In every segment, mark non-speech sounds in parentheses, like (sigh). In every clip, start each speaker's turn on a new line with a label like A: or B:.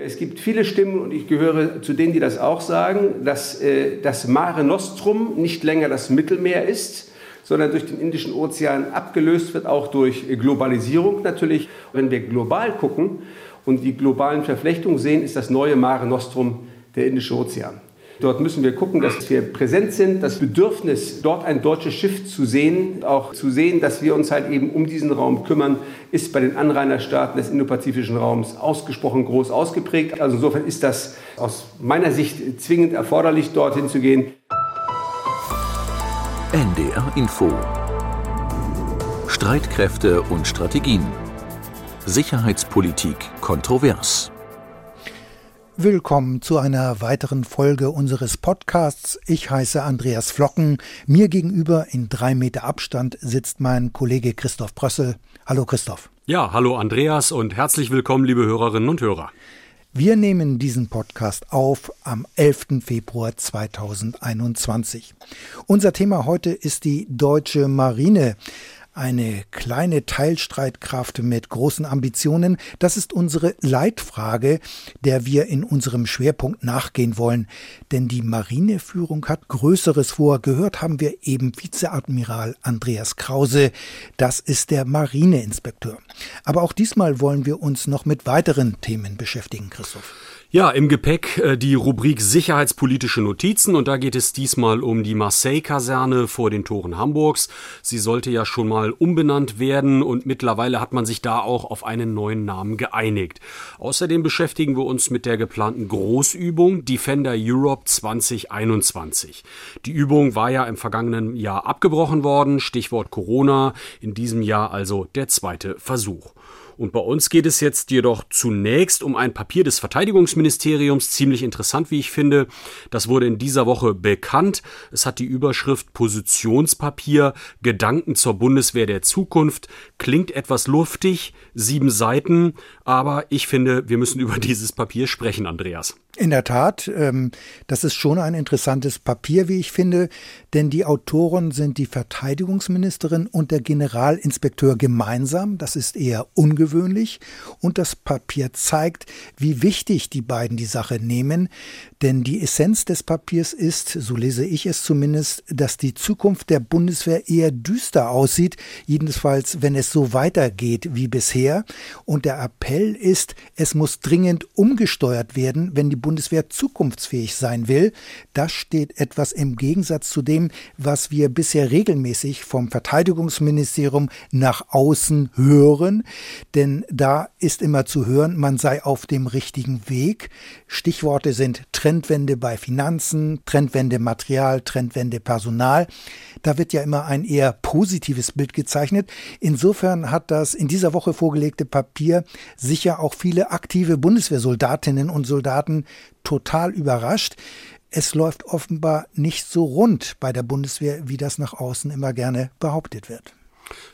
A: Es gibt viele Stimmen und ich gehöre zu denen, die das auch sagen, dass äh, das Mare Nostrum nicht länger das Mittelmeer ist, sondern durch den Indischen Ozean abgelöst wird, auch durch Globalisierung natürlich. Wenn wir global gucken und die globalen Verflechtungen sehen, ist das neue Mare Nostrum der Indische Ozean. Dort müssen wir gucken, dass wir präsent sind. Das Bedürfnis, dort ein deutsches Schiff zu sehen, auch zu sehen, dass wir uns halt eben um diesen Raum kümmern, ist bei den Anrainerstaaten des indopazifischen Raums ausgesprochen groß ausgeprägt. Also insofern ist das aus meiner Sicht zwingend erforderlich, dorthin zu gehen.
B: NDR Info Streitkräfte und Strategien Sicherheitspolitik kontrovers
C: Willkommen zu einer weiteren Folge unseres Podcasts. Ich heiße Andreas Flocken. Mir gegenüber in drei Meter Abstand sitzt mein Kollege Christoph Brössel. Hallo Christoph.
D: Ja, hallo Andreas und herzlich willkommen, liebe Hörerinnen und Hörer.
C: Wir nehmen diesen Podcast auf am 11. Februar 2021. Unser Thema heute ist die deutsche Marine eine kleine Teilstreitkraft mit großen Ambitionen. Das ist unsere Leitfrage, der wir in unserem Schwerpunkt nachgehen wollen. Denn die Marineführung hat Größeres vor. Gehört haben wir eben Vizeadmiral Andreas Krause. Das ist der Marineinspekteur. Aber auch diesmal wollen wir uns noch mit weiteren Themen beschäftigen, Christoph.
D: Ja, im Gepäck äh, die Rubrik Sicherheitspolitische Notizen und da geht es diesmal um die Marseille-Kaserne vor den Toren Hamburgs. Sie sollte ja schon mal umbenannt werden und mittlerweile hat man sich da auch auf einen neuen Namen geeinigt. Außerdem beschäftigen wir uns mit der geplanten Großübung Defender Europe 2021. Die Übung war ja im vergangenen Jahr abgebrochen worden, Stichwort Corona, in diesem Jahr also der zweite Versuch. Und bei uns geht es jetzt jedoch zunächst um ein Papier des Verteidigungsministeriums, ziemlich interessant, wie ich finde. Das wurde in dieser Woche bekannt. Es hat die Überschrift Positionspapier, Gedanken zur Bundeswehr der Zukunft. Klingt etwas luftig, sieben Seiten, aber ich finde, wir müssen (laughs) über dieses Papier sprechen, Andreas.
C: In der Tat, ähm, das ist schon ein interessantes Papier, wie ich finde, denn die Autoren sind die Verteidigungsministerin und der Generalinspekteur gemeinsam. Das ist eher ungewöhnlich und das Papier zeigt, wie wichtig die beiden die Sache nehmen, denn die Essenz des Papiers ist, so lese ich es zumindest, dass die Zukunft der Bundeswehr eher düster aussieht, jedenfalls wenn es so weitergeht wie bisher. Und der Appell ist, es muss dringend umgesteuert werden, wenn die Bundeswehr zukunftsfähig sein will. Das steht etwas im Gegensatz zu dem, was wir bisher regelmäßig vom Verteidigungsministerium nach außen hören. Denn da ist immer zu hören, man sei auf dem richtigen Weg. Stichworte sind Trendwende bei Finanzen, Trendwende Material, Trendwende Personal. Da wird ja immer ein eher positives Bild gezeichnet. Insofern hat das in dieser Woche vorgelegte Papier sicher auch viele aktive Bundeswehrsoldatinnen und Soldaten total überrascht. Es läuft offenbar nicht so rund bei der Bundeswehr, wie das nach außen immer gerne behauptet wird.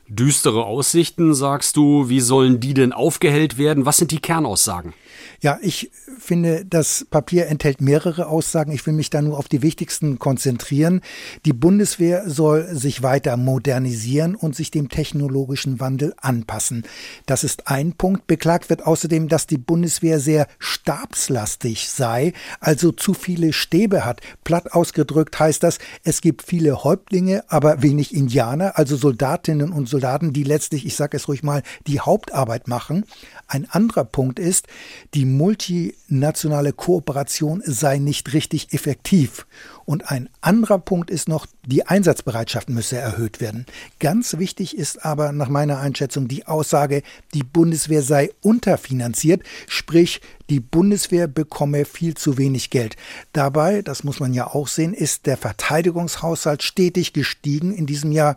D: Düstere Aussichten, sagst du. Wie sollen die denn aufgehellt werden? Was sind die Kernaussagen?
C: Ja, ich finde, das Papier enthält mehrere Aussagen. Ich will mich da nur auf die wichtigsten konzentrieren. Die Bundeswehr soll sich weiter modernisieren und sich dem technologischen Wandel anpassen. Das ist ein Punkt. Beklagt wird außerdem, dass die Bundeswehr sehr stabslastig sei, also zu viele Stäbe hat. Platt ausgedrückt heißt das, es gibt viele Häuptlinge, aber wenig Indianer, also Soldatinnen und Soldaten, die letztlich, ich sage es ruhig mal, die Hauptarbeit machen. Ein anderer Punkt ist, die multinationale Kooperation sei nicht richtig effektiv. Und ein anderer Punkt ist noch, die Einsatzbereitschaft müsse erhöht werden. Ganz wichtig ist aber nach meiner Einschätzung die Aussage, die Bundeswehr sei unterfinanziert, sprich die Bundeswehr bekomme viel zu wenig Geld. Dabei, das muss man ja auch sehen, ist der Verteidigungshaushalt stetig gestiegen. In diesem Jahr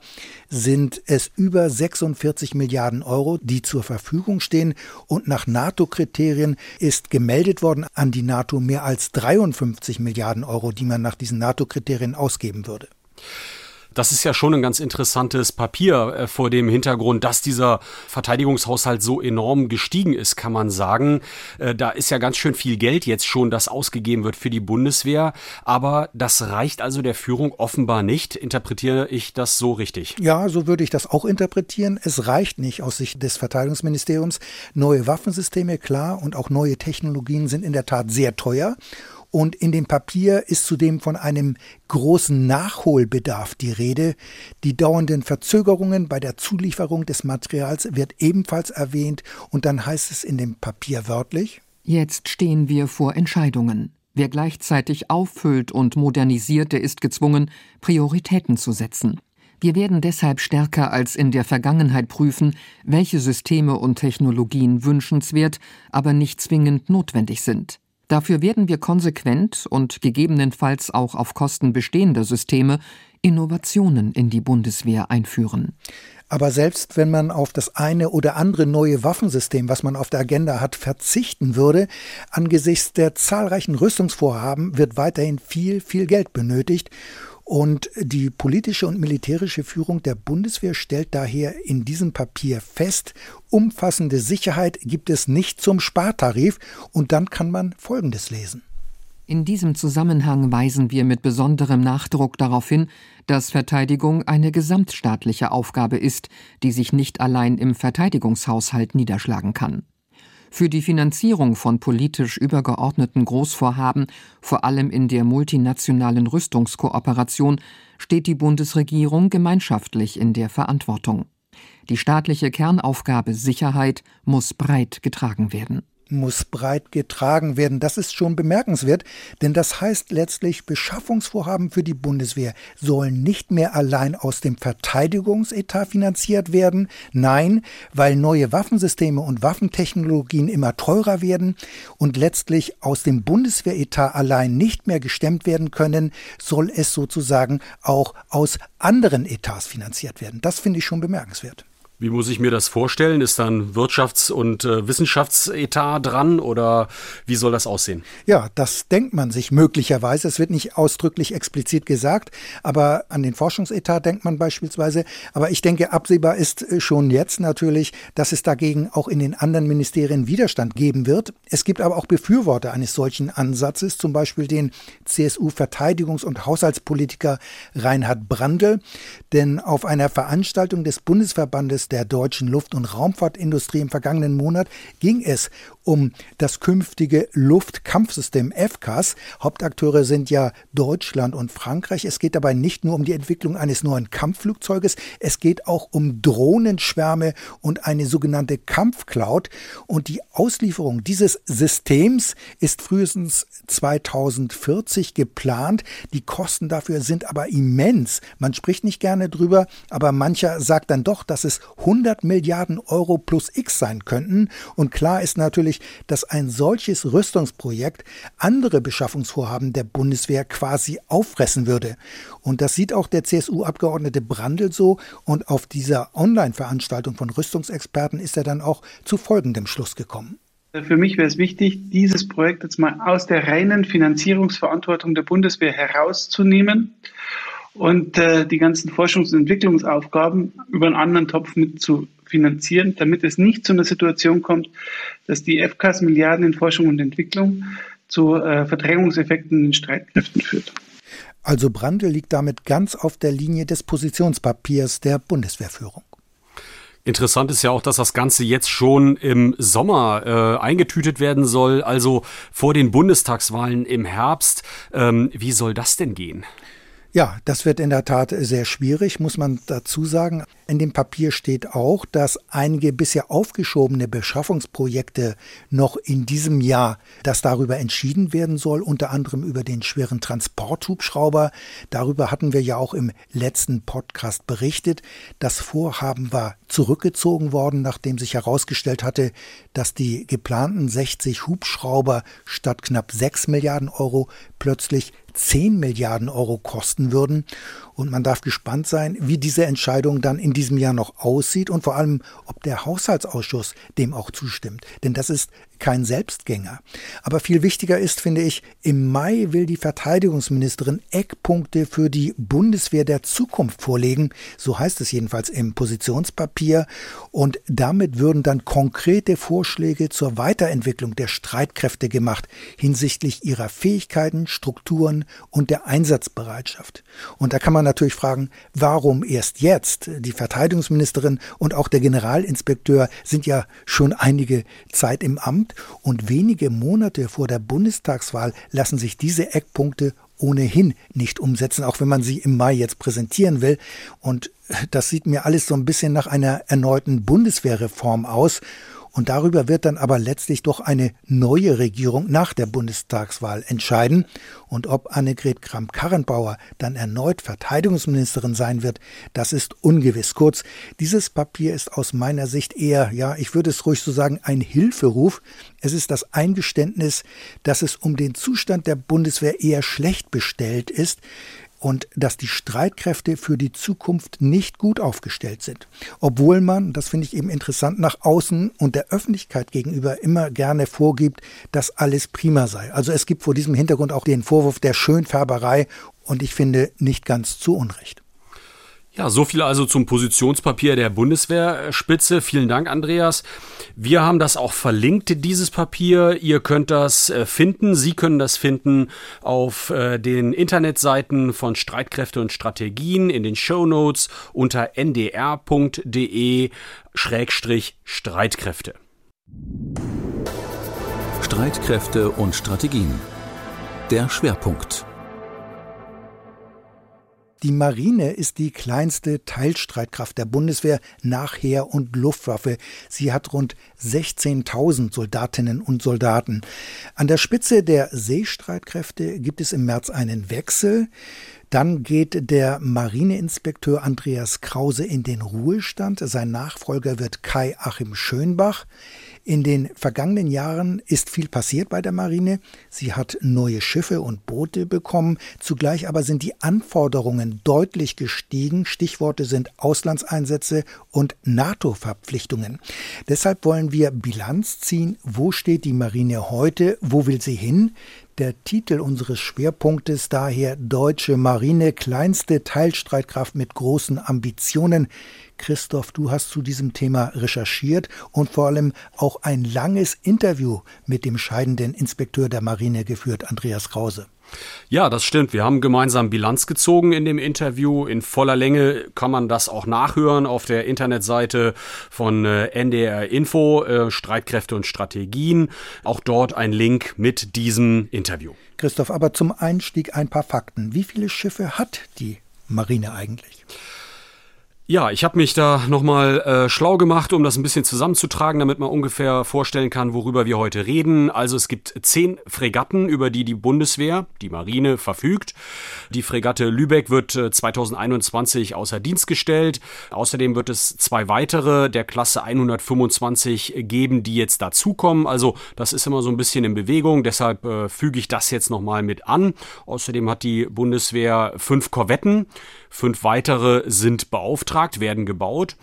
C: sind es über 46 Milliarden Euro, die zur Verfügung stehen. Und nach NATO-Kriterien ist gemeldet worden an die NATO mehr als 53 Milliarden Euro, die man nach diesen NATO-Kriterien ausgeben würde.
D: Das ist ja schon ein ganz interessantes Papier äh, vor dem Hintergrund, dass dieser Verteidigungshaushalt so enorm gestiegen ist, kann man sagen. Äh, da ist ja ganz schön viel Geld jetzt schon, das ausgegeben wird für die Bundeswehr. Aber das reicht also der Führung offenbar nicht. Interpretiere ich das so richtig?
C: Ja, so würde ich das auch interpretieren. Es reicht nicht aus Sicht des Verteidigungsministeriums. Neue Waffensysteme, klar, und auch neue Technologien sind in der Tat sehr teuer. Und in dem Papier ist zudem von einem großen Nachholbedarf die Rede. Die dauernden Verzögerungen bei der Zulieferung des Materials wird ebenfalls erwähnt und dann heißt es in dem Papier wörtlich
E: Jetzt stehen wir vor Entscheidungen. Wer gleichzeitig auffüllt und modernisiert, der ist gezwungen, Prioritäten zu setzen. Wir werden deshalb stärker als in der Vergangenheit prüfen, welche Systeme und Technologien wünschenswert, aber nicht zwingend notwendig sind. Dafür werden wir konsequent und gegebenenfalls auch auf Kosten bestehender Systeme Innovationen in die Bundeswehr einführen.
C: Aber selbst wenn man auf das eine oder andere neue Waffensystem, was man auf der Agenda hat, verzichten würde, angesichts der zahlreichen Rüstungsvorhaben wird weiterhin viel, viel Geld benötigt. Und die politische und militärische Führung der Bundeswehr stellt daher in diesem Papier fest, umfassende Sicherheit gibt es nicht zum Spartarif. Und dann kann man Folgendes lesen.
E: In diesem Zusammenhang weisen wir mit besonderem Nachdruck darauf hin, dass Verteidigung eine gesamtstaatliche Aufgabe ist, die sich nicht allein im Verteidigungshaushalt niederschlagen kann. Für die Finanzierung von politisch übergeordneten Großvorhaben, vor allem in der multinationalen Rüstungskooperation, steht die Bundesregierung gemeinschaftlich in der Verantwortung. Die staatliche Kernaufgabe Sicherheit muss breit getragen werden
C: muss breit getragen werden. Das ist schon bemerkenswert, denn das heißt letztlich, Beschaffungsvorhaben für die Bundeswehr sollen nicht mehr allein aus dem Verteidigungsetat finanziert werden. Nein, weil neue Waffensysteme und Waffentechnologien immer teurer werden und letztlich aus dem Bundeswehretat allein nicht mehr gestemmt werden können, soll es sozusagen auch aus anderen Etats finanziert werden. Das finde ich schon bemerkenswert.
D: Wie muss ich mir das vorstellen? Ist dann Wirtschafts- und äh, Wissenschaftsetat dran oder wie soll das aussehen?
C: Ja, das denkt man sich möglicherweise. Es wird nicht ausdrücklich explizit gesagt, aber an den Forschungsetat denkt man beispielsweise. Aber ich denke, absehbar ist äh, schon jetzt natürlich, dass es dagegen auch in den anderen Ministerien Widerstand geben wird. Es gibt aber auch Befürworter eines solchen Ansatzes, zum Beispiel den CSU-Verteidigungs- und Haushaltspolitiker Reinhard Brandl. Denn auf einer Veranstaltung des Bundesverbandes der deutschen Luft- und Raumfahrtindustrie im vergangenen Monat ging es um das künftige Luftkampfsystem FCAS. Hauptakteure sind ja Deutschland und Frankreich. Es geht dabei nicht nur um die Entwicklung eines neuen Kampfflugzeuges, es geht auch um Drohnenschwärme und eine sogenannte Kampfcloud. Und die Auslieferung dieses Systems ist frühestens 2040 geplant. Die Kosten dafür sind aber immens. Man spricht nicht gerne drüber, aber mancher sagt dann doch, dass es 100 Milliarden Euro plus X sein könnten. Und klar ist natürlich, dass ein solches Rüstungsprojekt andere Beschaffungsvorhaben der Bundeswehr quasi auffressen würde. Und das sieht auch der CSU-Abgeordnete Brandl so. Und auf dieser Online-Veranstaltung von Rüstungsexperten ist er dann auch zu folgendem Schluss gekommen.
F: Für mich wäre es wichtig, dieses Projekt jetzt mal aus der reinen Finanzierungsverantwortung der Bundeswehr herauszunehmen und äh, die ganzen Forschungs- und Entwicklungsaufgaben über einen anderen Topf mit zu finanzieren, damit es nicht zu einer Situation kommt, dass die FKs Milliarden in Forschung und Entwicklung zu äh, Verdrängungseffekten in den Streitkräften führt.
C: Also Brandl liegt damit ganz auf der Linie des Positionspapiers der Bundeswehrführung.
D: Interessant ist ja auch, dass das Ganze jetzt schon im Sommer äh, eingetütet werden soll, also vor den Bundestagswahlen im Herbst. Ähm, wie soll das denn gehen?
C: Ja, das wird in der Tat sehr schwierig, muss man dazu sagen. In dem Papier steht auch, dass einige bisher aufgeschobene Beschaffungsprojekte noch in diesem Jahr, dass darüber entschieden werden soll, unter anderem über den schweren Transporthubschrauber. Darüber hatten wir ja auch im letzten Podcast berichtet. Das Vorhaben war zurückgezogen worden, nachdem sich herausgestellt hatte, dass die geplanten 60 Hubschrauber statt knapp 6 Milliarden Euro plötzlich 10 Milliarden Euro kosten würden. Und man darf gespannt sein, wie diese Entscheidung dann in diesem Jahr noch aussieht und vor allem, ob der Haushaltsausschuss dem auch zustimmt. Denn das ist kein Selbstgänger. Aber viel wichtiger ist, finde ich, im Mai will die Verteidigungsministerin Eckpunkte für die Bundeswehr der Zukunft vorlegen. So heißt es jedenfalls im Positionspapier. Und damit würden dann konkrete Vorschläge zur Weiterentwicklung der Streitkräfte gemacht hinsichtlich ihrer Fähigkeiten, Strukturen und der Einsatzbereitschaft. Und da kann man natürlich fragen, warum erst jetzt? Die Verteidigungsministerin und auch der Generalinspekteur sind ja schon einige Zeit im Amt und wenige Monate vor der Bundestagswahl lassen sich diese Eckpunkte ohnehin nicht umsetzen, auch wenn man sie im Mai jetzt präsentieren will. Und das sieht mir alles so ein bisschen nach einer erneuten Bundeswehrreform aus. Und darüber wird dann aber letztlich doch eine neue Regierung nach der Bundestagswahl entscheiden. Und ob Annegret Kramp-Karrenbauer dann erneut Verteidigungsministerin sein wird, das ist ungewiss. Kurz, dieses Papier ist aus meiner Sicht eher, ja, ich würde es ruhig so sagen, ein Hilferuf. Es ist das Eingeständnis, dass es um den Zustand der Bundeswehr eher schlecht bestellt ist und dass die Streitkräfte für die Zukunft nicht gut aufgestellt sind. Obwohl man, das finde ich eben interessant, nach außen und der Öffentlichkeit gegenüber immer gerne vorgibt, dass alles prima sei. Also es gibt vor diesem Hintergrund auch den Vorwurf der Schönfärberei und ich finde nicht ganz zu Unrecht.
D: Ja, so viel also zum Positionspapier der Bundeswehrspitze. Vielen Dank, Andreas. Wir haben das auch verlinkt, dieses Papier. Ihr könnt das äh, finden. Sie können das finden auf äh, den Internetseiten von Streitkräfte und Strategien in den Show Notes unter ndr.de Streitkräfte.
B: Streitkräfte und Strategien. Der Schwerpunkt.
C: Die Marine ist die kleinste Teilstreitkraft der Bundeswehr nach Heer und Luftwaffe. Sie hat rund 16.000 Soldatinnen und Soldaten. An der Spitze der Seestreitkräfte gibt es im März einen Wechsel. Dann geht der Marineinspekteur Andreas Krause in den Ruhestand. Sein Nachfolger wird Kai Achim Schönbach. In den vergangenen Jahren ist viel passiert bei der Marine. Sie hat neue Schiffe und Boote bekommen. Zugleich aber sind die Anforderungen deutlich gestiegen. Stichworte sind Auslandseinsätze und NATO-Verpflichtungen. Deshalb wollen wir Bilanz ziehen. Wo steht die Marine heute? Wo will sie hin? Der Titel unseres Schwerpunktes daher Deutsche Marine, kleinste Teilstreitkraft mit großen Ambitionen. Christoph, du hast zu diesem Thema recherchiert und vor allem auch ein langes Interview mit dem scheidenden Inspekteur der Marine geführt, Andreas Krause.
D: Ja, das stimmt. Wir haben gemeinsam Bilanz gezogen in dem Interview. In voller Länge kann man das auch nachhören auf der Internetseite von äh, NDR Info, äh, Streitkräfte und Strategien. Auch dort ein Link mit diesem Interview.
C: Christoph, aber zum Einstieg ein paar Fakten. Wie viele Schiffe hat die Marine eigentlich?
D: Ja, ich habe mich da nochmal äh, schlau gemacht, um das ein bisschen zusammenzutragen, damit man ungefähr vorstellen kann, worüber wir heute reden. Also es gibt zehn Fregatten, über die die Bundeswehr, die Marine, verfügt. Die Fregatte Lübeck wird äh, 2021 außer Dienst gestellt. Außerdem wird es zwei weitere der Klasse 125 geben, die jetzt dazukommen. Also das ist immer so ein bisschen in Bewegung, deshalb äh, füge ich das jetzt nochmal mit an. Außerdem hat die Bundeswehr fünf Korvetten. Fünf weitere sind beauftragt, werden gebaut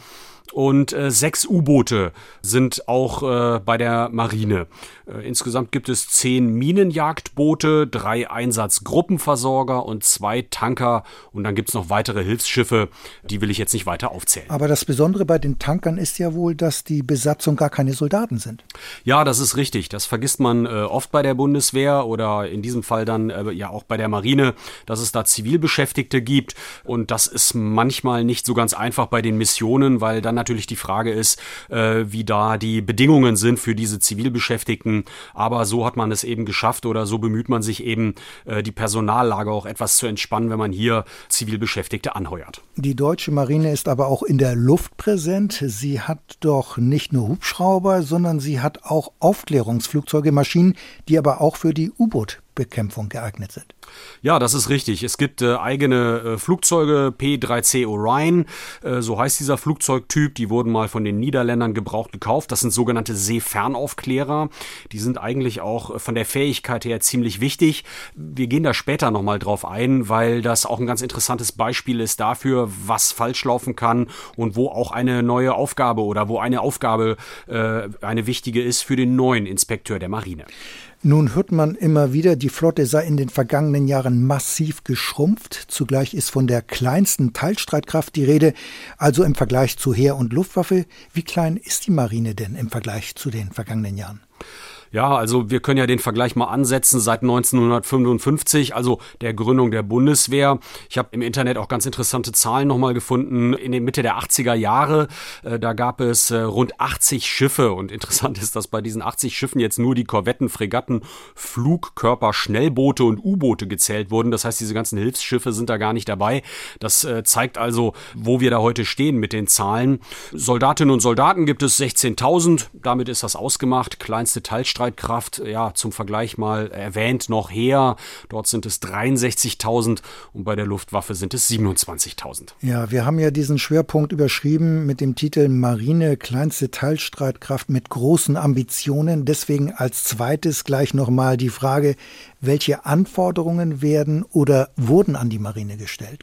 D: und äh, sechs U-Boote sind auch äh, bei der Marine. Äh, insgesamt gibt es zehn Minenjagdboote, drei Einsatzgruppenversorger und zwei Tanker und dann gibt es noch weitere Hilfsschiffe, die will ich jetzt nicht weiter aufzählen.
C: Aber das Besondere bei den Tankern ist ja wohl, dass die Besatzung gar keine Soldaten sind.
D: Ja, das ist richtig. Das vergisst man äh, oft bei der Bundeswehr oder in diesem Fall dann äh, ja auch bei der Marine, dass es da Zivilbeschäftigte gibt und das ist manchmal nicht so ganz einfach bei den Missionen, weil dann natürlich die Frage ist, äh, wie da die Bedingungen sind für diese Zivilbeschäftigten. Aber so hat man es eben geschafft oder so bemüht man sich eben, äh, die Personallage auch etwas zu entspannen, wenn man hier Zivilbeschäftigte anheuert.
C: Die deutsche Marine ist aber auch in der Luft präsent. Sie hat doch nicht nur Hubschrauber, sondern sie hat auch Aufklärungsflugzeuge, Maschinen, die aber auch für die U-Boot Luftbekämpfung geeignet sind.
D: Ja, das ist richtig. Es gibt äh, eigene äh, Flugzeuge, P3C Orion, äh, so heißt dieser Flugzeugtyp. Die wurden mal von den Niederländern gebraucht gekauft. Das sind sogenannte Seefernaufklärer. Die sind eigentlich auch von der Fähigkeit her ziemlich wichtig. Wir gehen da später nochmal drauf ein, weil das auch ein ganz interessantes Beispiel ist dafür, was falsch laufen kann und wo auch eine neue Aufgabe oder wo eine Aufgabe äh, eine wichtige ist für den neuen Inspekteur der Marine.
C: Nun hört man immer wieder, die Flotte sei in den vergangenen Jahren massiv geschrumpft. Zugleich ist von der kleinsten Teilstreitkraft die Rede, also im Vergleich zu Heer und Luftwaffe. Wie klein ist die Marine denn im Vergleich zu den vergangenen Jahren?
D: Ja, also wir können ja den Vergleich mal ansetzen seit 1955, also der Gründung der Bundeswehr. Ich habe im Internet auch ganz interessante Zahlen nochmal gefunden. In der Mitte der 80er Jahre, äh, da gab es äh, rund 80 Schiffe und interessant ist, dass bei diesen 80 Schiffen jetzt nur die Korvetten, Fregatten, Flugkörper, Schnellboote und U-Boote gezählt wurden. Das heißt, diese ganzen Hilfsschiffe sind da gar nicht dabei. Das äh, zeigt also, wo wir da heute stehen mit den Zahlen. Soldatinnen und Soldaten gibt es 16.000. Damit ist das ausgemacht. Kleinste Teilstreitkräfte Luftstreitkraft, ja, zum Vergleich mal erwähnt, noch her. Dort sind es 63.000 und bei der Luftwaffe sind es 27.000.
C: Ja, wir haben ja diesen Schwerpunkt überschrieben mit dem Titel Marine, kleinste Teilstreitkraft mit großen Ambitionen. Deswegen als zweites gleich nochmal die Frage, welche Anforderungen werden oder wurden an die Marine gestellt?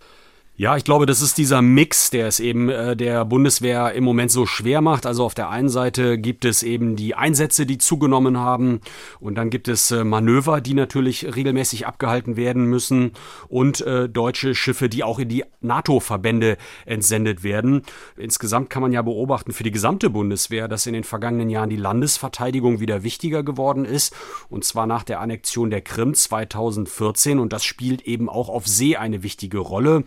D: Ja, ich glaube, das ist dieser Mix, der es eben äh, der Bundeswehr im Moment so schwer macht. Also auf der einen Seite gibt es eben die Einsätze, die zugenommen haben und dann gibt es äh, Manöver, die natürlich regelmäßig abgehalten werden müssen und äh, deutsche Schiffe, die auch in die NATO-Verbände entsendet werden. Insgesamt kann man ja beobachten für die gesamte Bundeswehr, dass in den vergangenen Jahren die Landesverteidigung wieder wichtiger geworden ist und zwar nach der Annexion der Krim 2014 und das spielt eben auch auf See eine wichtige Rolle.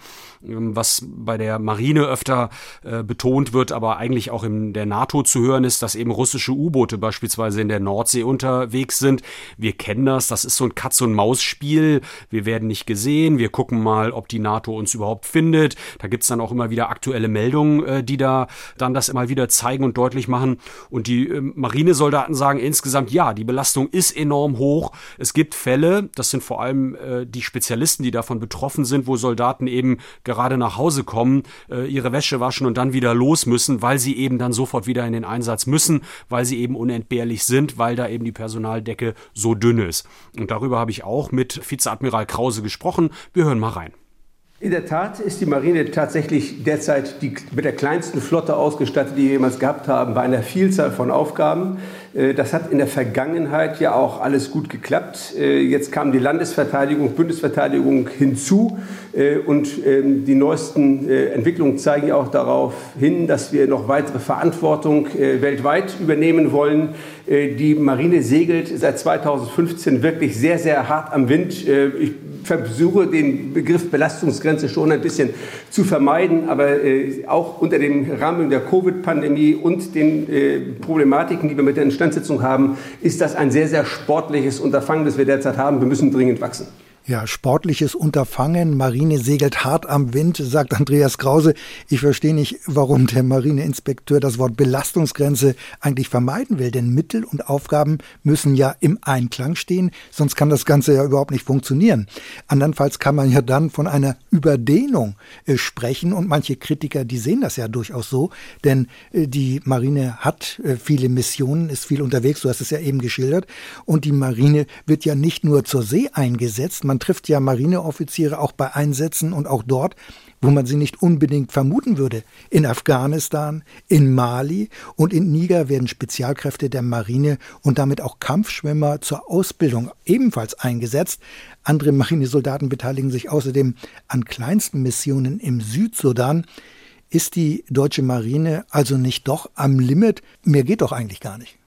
D: Ähm, was bei der Marine öfter äh, betont wird, aber eigentlich auch in der NATO zu hören ist, dass eben russische U-Boote beispielsweise in der Nordsee unterwegs sind. Wir kennen das, das ist so ein Katz-und-Maus-Spiel. Wir werden nicht gesehen, wir gucken mal, ob die NATO uns überhaupt findet. Da gibt's dann auch immer wieder aktuelle Meldungen, äh, die da dann das immer wieder zeigen und deutlich machen. Und die äh, Marinesoldaten sagen insgesamt, ja, die Belastung ist enorm hoch. Es gibt Fälle, das sind vor allem äh, die Spezialisten, die davon betroffen sind, wo Soldaten eben gerade nach Hause kommen, äh, ihre Wäsche waschen und dann wieder los müssen, weil sie eben dann sofort wieder in den Einsatz müssen, weil sie eben unentbehrlich sind, weil da eben die Personaldecke so dünn ist. Und darüber habe ich auch mit Vizeadmiral Krause gesprochen. Wir hören mal rein.
A: In der Tat ist die Marine tatsächlich derzeit die, mit der kleinsten Flotte ausgestattet, die wir jemals gehabt haben, bei einer Vielzahl von Aufgaben. Äh, das hat in der Vergangenheit ja auch alles gut geklappt. Äh, jetzt kam die Landesverteidigung, Bundesverteidigung hinzu äh, und ähm, die neuesten Entwicklungen zeigen ja auch darauf hin, dass wir noch weitere Verantwortung weltweit übernehmen wollen. Die Marine segelt seit 2015 wirklich sehr, sehr hart am Wind. Ich versuche den Begriff Belastungsgrenze schon ein bisschen zu vermeiden, aber äh, auch unter dem Rahmen der Covid-Pandemie und den äh, Problematiken, die wir mit der Instandsetzung haben, ist das ein sehr, sehr sportliches Unterfangen, das wir derzeit haben. Wir müssen dringend wachsen.
C: Ja, sportliches Unterfangen. Marine segelt hart am Wind, sagt Andreas Krause. Ich verstehe nicht, warum der Marineinspekteur das Wort Belastungsgrenze eigentlich vermeiden will, denn Mittel und Aufgaben müssen ja im Einklang stehen, sonst kann das Ganze ja überhaupt nicht funktionieren. Andernfalls kann man ja dann von einer Überdehnung äh, sprechen und manche Kritiker, die sehen das ja durchaus so, denn äh, die Marine hat äh, viele Missionen, ist viel unterwegs, du hast es ja eben geschildert, und die Marine wird ja nicht nur zur See eingesetzt, man trifft ja Marineoffiziere auch bei Einsätzen und auch dort, wo man sie nicht unbedingt vermuten würde. In Afghanistan, in Mali und in Niger werden Spezialkräfte der Marine und damit auch Kampfschwimmer zur Ausbildung ebenfalls eingesetzt. Andere Marinesoldaten beteiligen sich außerdem an kleinsten Missionen im Südsudan. Ist die deutsche Marine also nicht doch am Limit? Mehr geht doch eigentlich gar nicht.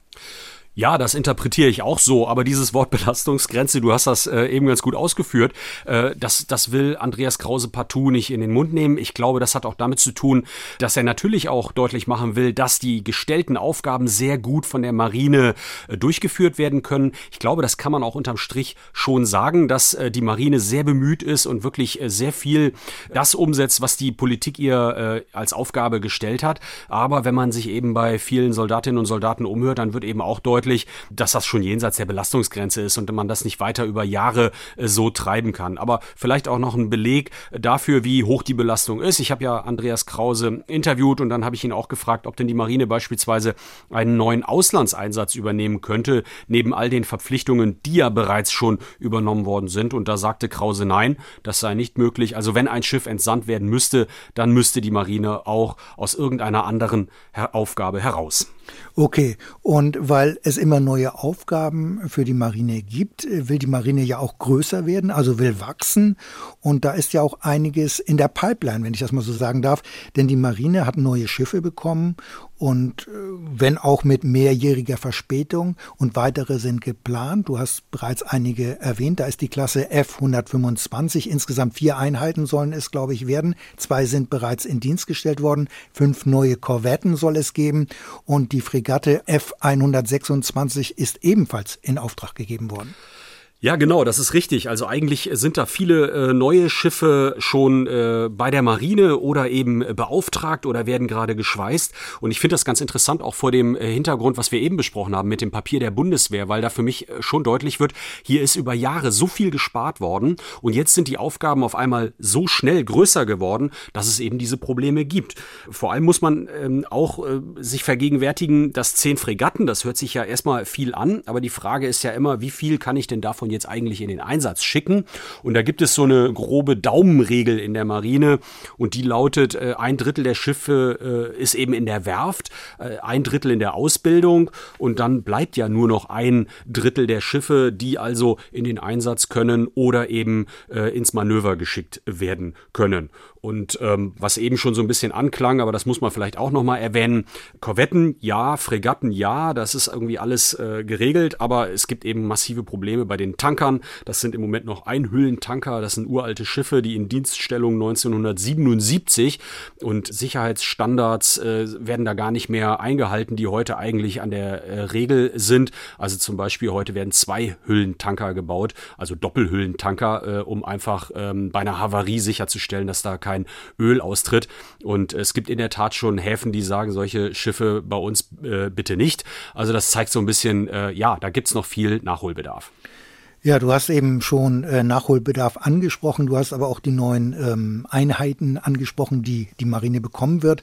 D: Ja, das interpretiere ich auch so, aber dieses Wort (laughs) Belastungsgrenze, du hast das äh, eben ganz gut ausgeführt, äh, das, das will Andreas Krause partout nicht in den Mund nehmen. Ich glaube, das hat auch damit zu tun, dass er natürlich auch deutlich machen will, dass die gestellten Aufgaben sehr gut von der Marine äh, durchgeführt werden können. Ich glaube, das kann man auch unterm Strich schon sagen, dass äh, die Marine sehr bemüht ist und wirklich äh, sehr viel das umsetzt, was die Politik ihr äh, als Aufgabe gestellt hat. Aber wenn man sich eben bei vielen Soldatinnen und Soldaten umhört, dann wird eben auch deutlich, deutlich, dass das schon jenseits der Belastungsgrenze ist und man das nicht weiter über Jahre äh, so treiben kann. Aber vielleicht auch noch ein Beleg dafür, wie hoch die Belastung ist. Ich habe ja Andreas Krause interviewt und dann habe ich ihn auch gefragt, ob denn die Marine beispielsweise einen neuen Auslandseinsatz übernehmen könnte, neben all den Verpflichtungen, die ja bereits schon übernommen worden sind. Und da sagte Krause nein, das sei nicht möglich. Also wenn ein Schiff entsandt werden müsste, dann müsste die Marine auch aus irgendeiner anderen Aufgabe heraus.
C: Okay, und weil es immer neue Aufgaben für die Marine gibt, will die Marine ja auch größer werden, also will wachsen. Und da ist ja auch einiges in der Pipeline, wenn ich das mal so sagen darf. Denn die Marine hat neue Schiffe bekommen und äh, wenn auch mit mehrjähriger Verspätung und weitere sind geplant. Du hast bereits einige erwähnt. Da ist die Klasse F-125. Insgesamt vier Einheiten sollen es, glaube ich, werden. Zwei sind bereits in Dienst gestellt worden. Fünf neue Korvetten soll es geben. Und die Fregatte F-126 ist ebenfalls in Auftrag gegeben worden.
D: Ja, genau, das ist richtig. Also eigentlich sind da viele äh, neue Schiffe schon äh, bei der Marine oder eben beauftragt oder werden gerade geschweißt. Und ich finde das ganz interessant auch vor dem äh, Hintergrund, was wir eben besprochen haben mit dem Papier der Bundeswehr, weil da für mich äh, schon deutlich wird, hier ist über Jahre so viel gespart worden und jetzt sind die Aufgaben auf einmal so schnell größer geworden, dass es eben diese Probleme gibt. Vor allem muss man ähm, auch äh, sich vergegenwärtigen, dass zehn Fregatten, das hört sich ja erstmal viel an, aber die Frage ist ja immer, wie viel kann ich denn davon davon jetzt eigentlich in den Einsatz schicken. Und da gibt es so eine grobe Daumenregel in der Marine und die lautet, äh, ein Drittel der Schiffe äh, ist eben in der Werft, äh, ein Drittel in der Ausbildung und dann bleibt ja nur noch ein Drittel der Schiffe, die also in den Einsatz können oder eben äh, ins Manöver geschickt werden können. Und ähm, was eben schon so ein bisschen anklang, aber das muss man vielleicht auch nochmal erwähnen, Korvetten ja, Fregatten ja, das ist irgendwie alles äh, geregelt, aber es gibt eben massive Probleme bei den Tankern. Das sind im Moment noch Einhüllentanker, das sind uralte Schiffe, die in Dienststellung 1977 und Sicherheitsstandards äh, werden da gar nicht mehr eingehalten, die heute eigentlich an der äh, Regel sind. Also zum Beispiel heute werden zwei Hüllentanker gebaut, also Doppelhüllentanker, äh, um einfach ähm, bei einer Havarie sicherzustellen, dass da kein Öl austritt. Und es gibt in der Tat schon Häfen, die sagen, solche Schiffe bei uns äh, bitte nicht. Also das zeigt so ein bisschen, äh, ja, da gibt es noch viel Nachholbedarf.
C: Ja, du hast eben schon äh, Nachholbedarf angesprochen, du hast aber auch die neuen ähm, Einheiten angesprochen, die die Marine bekommen wird.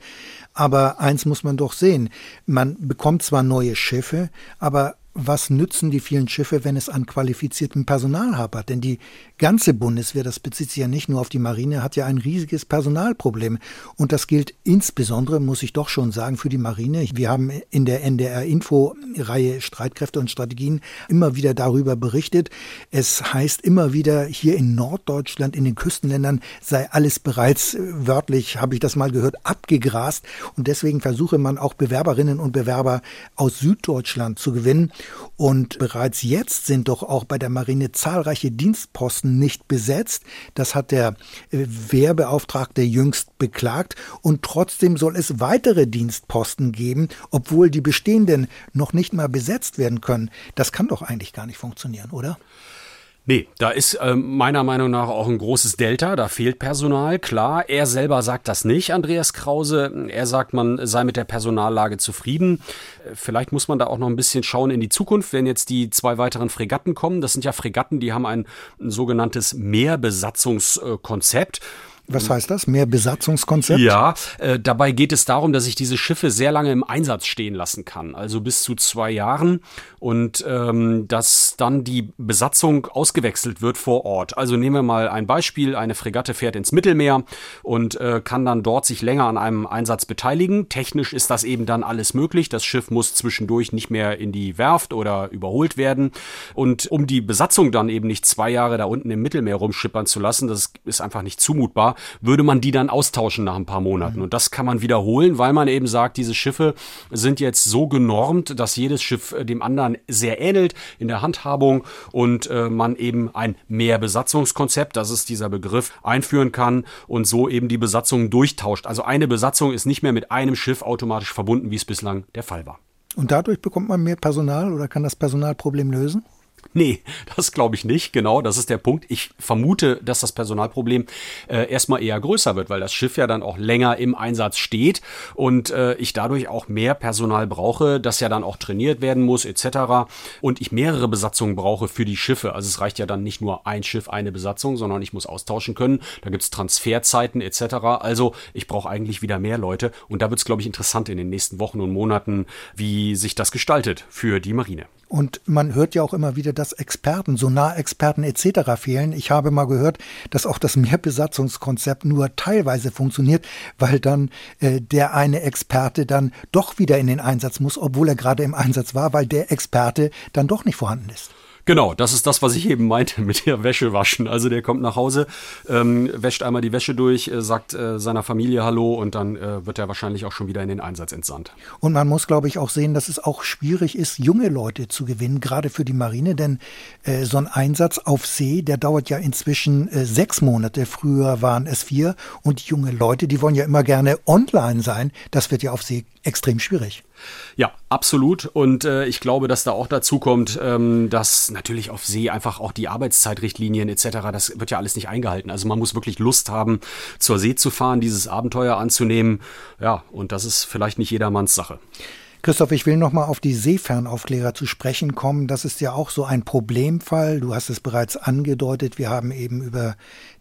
C: Aber eins muss man doch sehen, man bekommt zwar neue Schiffe, aber was nützen die vielen Schiffe, wenn es an qualifiziertem Personal hapert? Denn die ganze Bundeswehr, das bezieht sich ja nicht nur auf die Marine, hat ja ein riesiges Personalproblem. Und das gilt insbesondere, muss ich doch schon sagen, für die Marine. Wir haben in der NDR-Info-Reihe Streitkräfte und Strategien immer wieder darüber berichtet. Es heißt immer wieder, hier in Norddeutschland, in den Küstenländern sei alles bereits, äh, wörtlich habe ich das mal gehört, abgegrast. Und deswegen versuche man auch Bewerberinnen und Bewerber aus Süddeutschland zu gewinnen. Und bereits jetzt sind doch auch bei der Marine zahlreiche Dienstposten nicht besetzt. Das hat der äh, Wehrbeauftragte jüngst beklagt. Und trotzdem soll es weitere Dienstposten geben, obwohl die bestehenden noch nicht mal besetzt werden können. Das kann doch eigentlich gar nicht funktionieren, oder?
D: Nee, da ist äh, meiner Meinung nach auch ein großes Delta, da fehlt Personal, klar. Er selber sagt das nicht, Andreas Krause. Er sagt, man sei mit der Personallage zufrieden. Äh, vielleicht muss man da auch noch ein bisschen schauen in die Zukunft, wenn jetzt die zwei weiteren Fregatten kommen. Das sind ja Fregatten, die haben ein, ein sogenanntes Mehrbesatzungskonzept.
C: Was heißt das? Mehr Besatzungskonzept?
D: Ja, äh, dabei geht es darum, dass ich diese Schiffe sehr lange im Einsatz stehen lassen kann, also bis zu zwei Jahren und ähm, dass dann die Besatzung ausgewechselt wird vor Ort. Also nehmen wir mal ein Beispiel, eine Fregatte fährt ins Mittelmeer und äh, kann dann dort sich länger an einem Einsatz beteiligen. Technisch ist das eben dann alles möglich. Das Schiff muss zwischendurch nicht mehr in die Werft oder überholt werden. Und um die Besatzung dann eben nicht zwei Jahre da unten im Mittelmeer rumschippern zu lassen, das ist einfach nicht zumutbar, würde man die dann austauschen nach ein paar Monaten. Und das kann man wiederholen, weil man eben sagt, diese Schiffe sind jetzt so genormt, dass jedes Schiff äh, dem anderen sehr ähnelt in der Handhabung und äh, man eben ein Mehrbesatzungskonzept, das ist dieser Begriff, einführen kann und so eben die Besatzung durchtauscht. Also eine Besatzung ist nicht mehr mit einem Schiff automatisch verbunden, wie es bislang der Fall war.
C: Und dadurch bekommt man mehr Personal oder kann das Personalproblem lösen?
D: Nee, das glaube ich nicht. Genau, das ist der Punkt. Ich vermute, dass das Personalproblem äh, erstmal eher größer wird, weil das Schiff ja dann auch länger im Einsatz steht und äh, ich dadurch auch mehr Personal brauche, das ja dann auch trainiert werden muss etc. Und ich mehrere Besatzungen brauche für die Schiffe. Also es reicht ja dann nicht nur ein Schiff, eine Besatzung, sondern ich muss austauschen können. Da gibt's Transferzeiten etc. Also ich brauche eigentlich wieder mehr Leute und da wird es, glaube ich, interessant in den nächsten Wochen und Monaten, wie sich das gestaltet für die Marine.
C: Und man hört ja auch immer wieder, dass Experten, Sonarexperten etc. fehlen. Ich habe mal gehört, dass auch das Mehrbesatzungskonzept nur teilweise funktioniert, weil dann äh, der eine Experte dann doch wieder in den Einsatz muss, obwohl er gerade im Einsatz war, weil der Experte dann doch nicht vorhanden ist.
D: Genau, das ist das, was ich eben meinte mit der Wäsche waschen. Also der kommt nach Hause, ähm, wäscht einmal die Wäsche durch, äh, sagt äh, seiner Familie Hallo und dann äh, wird er wahrscheinlich auch schon wieder in den Einsatz entsandt.
C: Und man muss, glaube ich, auch sehen, dass es auch schwierig ist, junge Leute zu gewinnen, gerade für die Marine, denn äh, so ein Einsatz auf See, der dauert ja inzwischen äh, sechs Monate. Früher waren es vier und junge Leute, die wollen ja immer gerne online sein. Das wird ja auf See extrem schwierig.
D: Ja, absolut. Und äh, ich glaube, dass da auch dazu kommt, ähm, dass natürlich auf See einfach auch die Arbeitszeitrichtlinien etc., das wird ja alles nicht eingehalten. Also man muss wirklich Lust haben, zur See zu fahren, dieses Abenteuer anzunehmen. Ja, und das ist vielleicht nicht jedermanns Sache.
C: Christoph, ich will nochmal auf die Seefernaufklärer zu sprechen kommen. Das ist ja auch so ein Problemfall. Du hast es bereits angedeutet. Wir haben eben über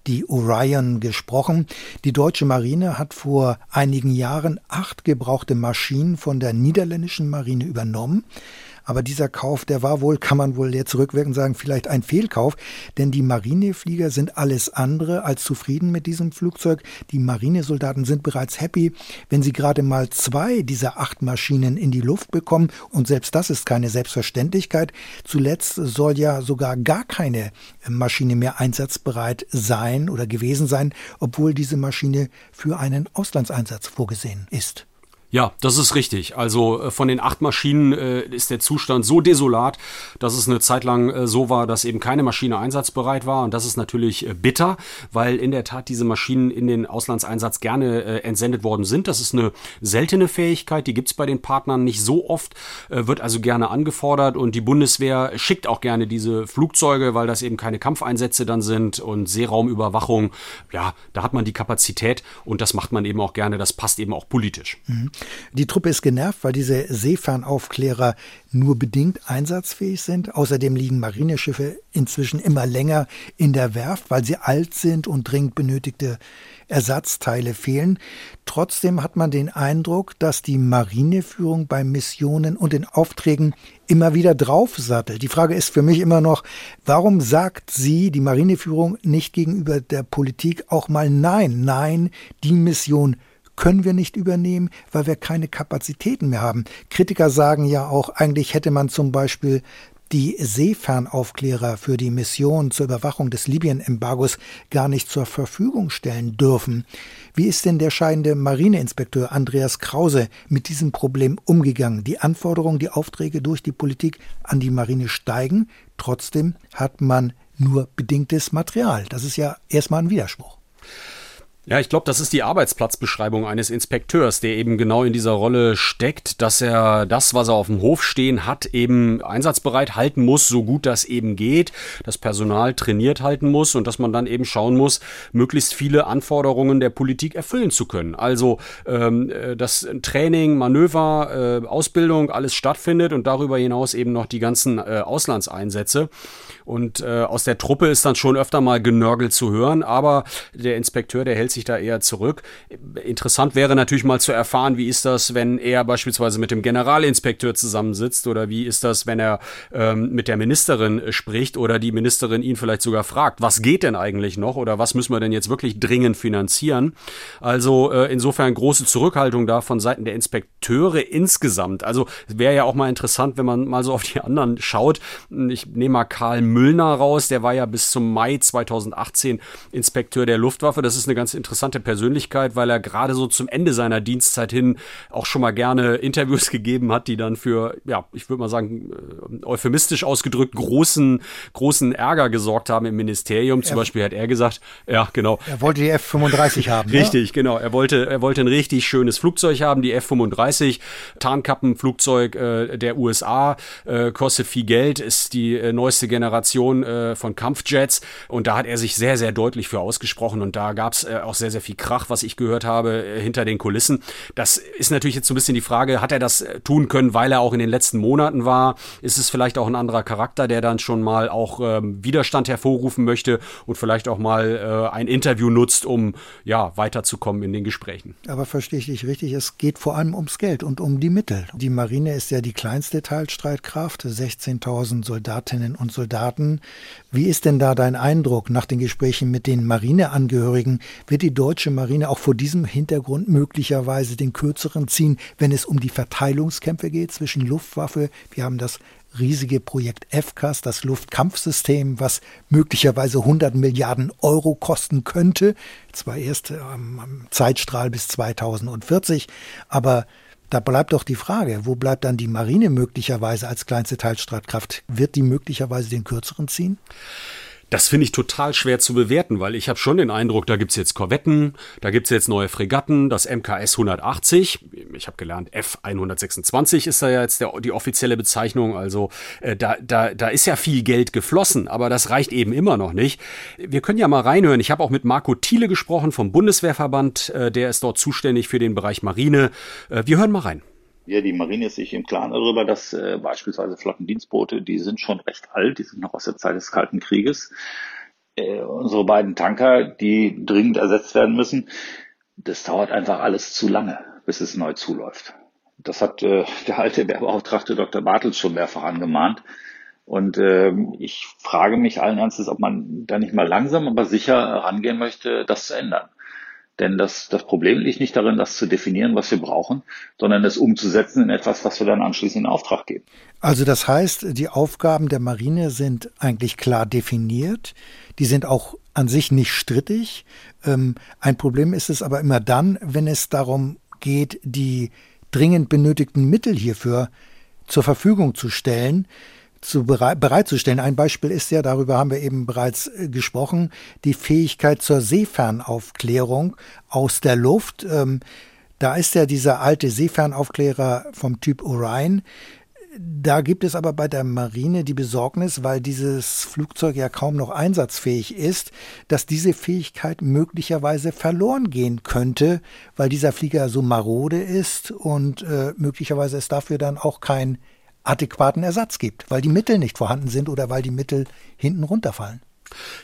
C: die Orion gesprochen. Die deutsche Marine hat vor einigen Jahren acht gebrauchte Maschinen von der niederländischen Marine übernommen. Aber dieser Kauf, der war wohl, kann man wohl jetzt rückwirkend sagen, vielleicht ein Fehlkauf, denn die Marineflieger sind alles andere als zufrieden mit diesem Flugzeug. Die Marinesoldaten sind bereits happy, wenn sie gerade mal zwei dieser acht Maschinen in die Luft bekommen. Und selbst das ist keine Selbstverständlichkeit. Zuletzt soll ja sogar gar keine Maschine mehr einsatzbereit sein oder gewesen sein, obwohl diese Maschine für einen Auslandseinsatz vorgesehen ist.
D: Ja, das ist richtig. Also äh, von den acht Maschinen äh, ist der Zustand so desolat, dass es eine Zeit lang äh, so war, dass eben keine Maschine einsatzbereit war. Und das ist natürlich äh, bitter, weil in der Tat diese Maschinen in den Auslandseinsatz gerne äh, entsendet worden sind. Das ist eine seltene Fähigkeit, die gibt's bei den Partnern nicht so oft, äh, wird also gerne angefordert und die Bundeswehr schickt auch gerne diese Flugzeuge, weil das eben keine Kampfeinsätze dann sind und Seeraumüberwachung. Ja, da hat man die Kapazität und das macht man eben auch gerne. Das passt eben auch politisch.
C: Mhm. Die Truppe ist genervt, weil diese Seefernaufklärer nur bedingt einsatzfähig sind. Außerdem liegen Marineschiffe inzwischen immer länger in der Werft, weil sie alt sind und dringend benötigte Ersatzteile fehlen. Trotzdem hat man den Eindruck, dass die Marineführung bei Missionen und den Aufträgen immer wieder draufsattelt. Die Frage ist für mich immer noch, warum sagt sie, die Marineführung, nicht gegenüber der Politik auch mal Nein? Nein, die Mission können wir nicht übernehmen, weil wir keine Kapazitäten mehr haben. Kritiker sagen ja auch, eigentlich hätte man zum Beispiel die Seefernaufklärer für die Mission zur Überwachung des Libyen-Embargos gar nicht zur Verfügung stellen dürfen. Wie ist denn der scheidende Marineinspekteur Andreas Krause mit diesem Problem umgegangen? Die Anforderungen, die Aufträge durch die Politik an die Marine steigen, trotzdem hat man nur bedingtes Material. Das ist ja erstmal ein Widerspruch.
D: Ja, ich glaube, das ist die Arbeitsplatzbeschreibung eines Inspekteurs, der eben genau in dieser Rolle steckt, dass er das, was er auf dem Hof stehen hat, eben einsatzbereit halten muss, so gut das eben geht, das Personal trainiert halten muss und dass man dann eben schauen muss, möglichst viele Anforderungen der Politik erfüllen zu können. Also, ähm, äh, dass Training, Manöver, äh, Ausbildung, alles stattfindet und darüber hinaus eben noch die ganzen äh, Auslandseinsätze. Und äh, aus der Truppe ist dann schon öfter mal genörgelt zu hören, aber der Inspekteur, der hält sich da eher zurück. Interessant wäre natürlich mal zu erfahren, wie ist das, wenn er beispielsweise mit dem Generalinspekteur zusammensitzt oder wie ist das, wenn er ähm, mit der Ministerin spricht oder die Ministerin ihn vielleicht sogar fragt, was geht denn eigentlich noch oder was müssen wir denn jetzt wirklich dringend finanzieren? Also äh, insofern große Zurückhaltung da von Seiten der Inspekteure insgesamt. Also wäre ja auch mal interessant, wenn man mal so auf die anderen schaut. Ich nehme mal Karl Müllner raus, der war ja bis zum Mai 2018 Inspekteur der Luftwaffe. Das ist eine ganz interessante Persönlichkeit, weil er gerade so zum Ende seiner Dienstzeit hin auch schon mal gerne Interviews (laughs) gegeben hat, die dann für, ja, ich würde mal sagen, äh, euphemistisch ausgedrückt, großen, großen Ärger gesorgt haben im Ministerium. Zum er, Beispiel hat er gesagt, ja, genau.
C: Er wollte die F-35 (laughs) haben.
D: Ne? Richtig, ja? genau. Er wollte, er wollte ein richtig schönes Flugzeug haben, die F-35, Tarnkappenflugzeug äh, der USA, äh, kostet viel Geld, ist die äh, neueste Generation äh, von Kampfjets und da hat er sich sehr, sehr deutlich für ausgesprochen und da gab es äh, auch sehr, sehr viel Krach, was ich gehört habe, äh, hinter den Kulissen. Das ist natürlich jetzt so ein bisschen die Frage, hat er das äh, tun können, weil er auch in den letzten Monaten war? Ist es vielleicht auch ein anderer Charakter, der dann schon mal auch ähm, Widerstand hervorrufen möchte und vielleicht auch mal äh, ein Interview nutzt, um ja weiterzukommen in den Gesprächen?
C: Aber verstehe ich dich richtig, es geht vor allem ums Geld und um die Mittel. Die Marine ist ja die kleinste Teilstreitkraft, 16.000 Soldatinnen und Soldaten. Wie ist denn da dein Eindruck nach den Gesprächen mit den Marineangehörigen? Wird die deutsche Marine auch vor diesem Hintergrund möglicherweise den kürzeren ziehen, wenn es um die Verteilungskämpfe geht zwischen Luftwaffe, wir haben das riesige Projekt FCAS, das Luftkampfsystem, was möglicherweise 100 Milliarden Euro kosten könnte, zwar erst am Zeitstrahl bis 2040, aber da bleibt doch die Frage, wo bleibt dann die Marine möglicherweise als kleinste Teilstreitkraft? Wird die möglicherweise den kürzeren ziehen?
D: Das finde ich total schwer zu bewerten, weil ich habe schon den Eindruck, da gibt's jetzt Korvetten, da gibt's jetzt neue Fregatten, das MKS 180, ich habe gelernt, F 126 ist da ja jetzt der, die offizielle Bezeichnung, also äh, da, da, da ist ja viel Geld geflossen, aber das reicht eben immer noch nicht. Wir können ja mal reinhören, ich habe auch mit Marco Thiele gesprochen vom Bundeswehrverband, äh, der ist dort zuständig für den Bereich Marine. Äh, wir hören mal rein.
G: Ja, die Marine ist sich im Klaren darüber, dass äh, beispielsweise Flottendienstboote, die sind schon recht alt, die sind noch aus der Zeit des Kalten Krieges. Äh, unsere beiden Tanker, die dringend ersetzt werden müssen, das dauert einfach alles zu lange, bis es neu zuläuft. Das hat äh, der alte Wehrbeauftragte Dr. Bartels schon mehrfach angemahnt. Und äh, ich frage mich allen Ernstes, ob man da nicht mal langsam, aber sicher rangehen möchte, das zu ändern. Denn das, das Problem liegt nicht darin, das zu definieren, was wir brauchen, sondern es umzusetzen in etwas, was wir dann anschließend in Auftrag geben.
C: Also das heißt, die Aufgaben der Marine sind eigentlich klar definiert. Die sind auch an sich nicht strittig. Ähm, ein Problem ist es aber immer dann, wenn es darum geht, die dringend benötigten Mittel hierfür zur Verfügung zu stellen zu bereit, bereitzustellen. Ein Beispiel ist ja, darüber haben wir eben bereits äh, gesprochen, die Fähigkeit zur Seefernaufklärung aus der Luft. Ähm, da ist ja dieser alte Seefernaufklärer vom Typ Orion. Da gibt es aber bei der Marine die Besorgnis, weil dieses Flugzeug ja kaum noch einsatzfähig ist, dass diese Fähigkeit möglicherweise verloren gehen könnte, weil dieser Flieger so marode ist und äh, möglicherweise es dafür dann auch kein adäquaten Ersatz gibt, weil die Mittel nicht vorhanden sind oder weil die Mittel hinten runterfallen.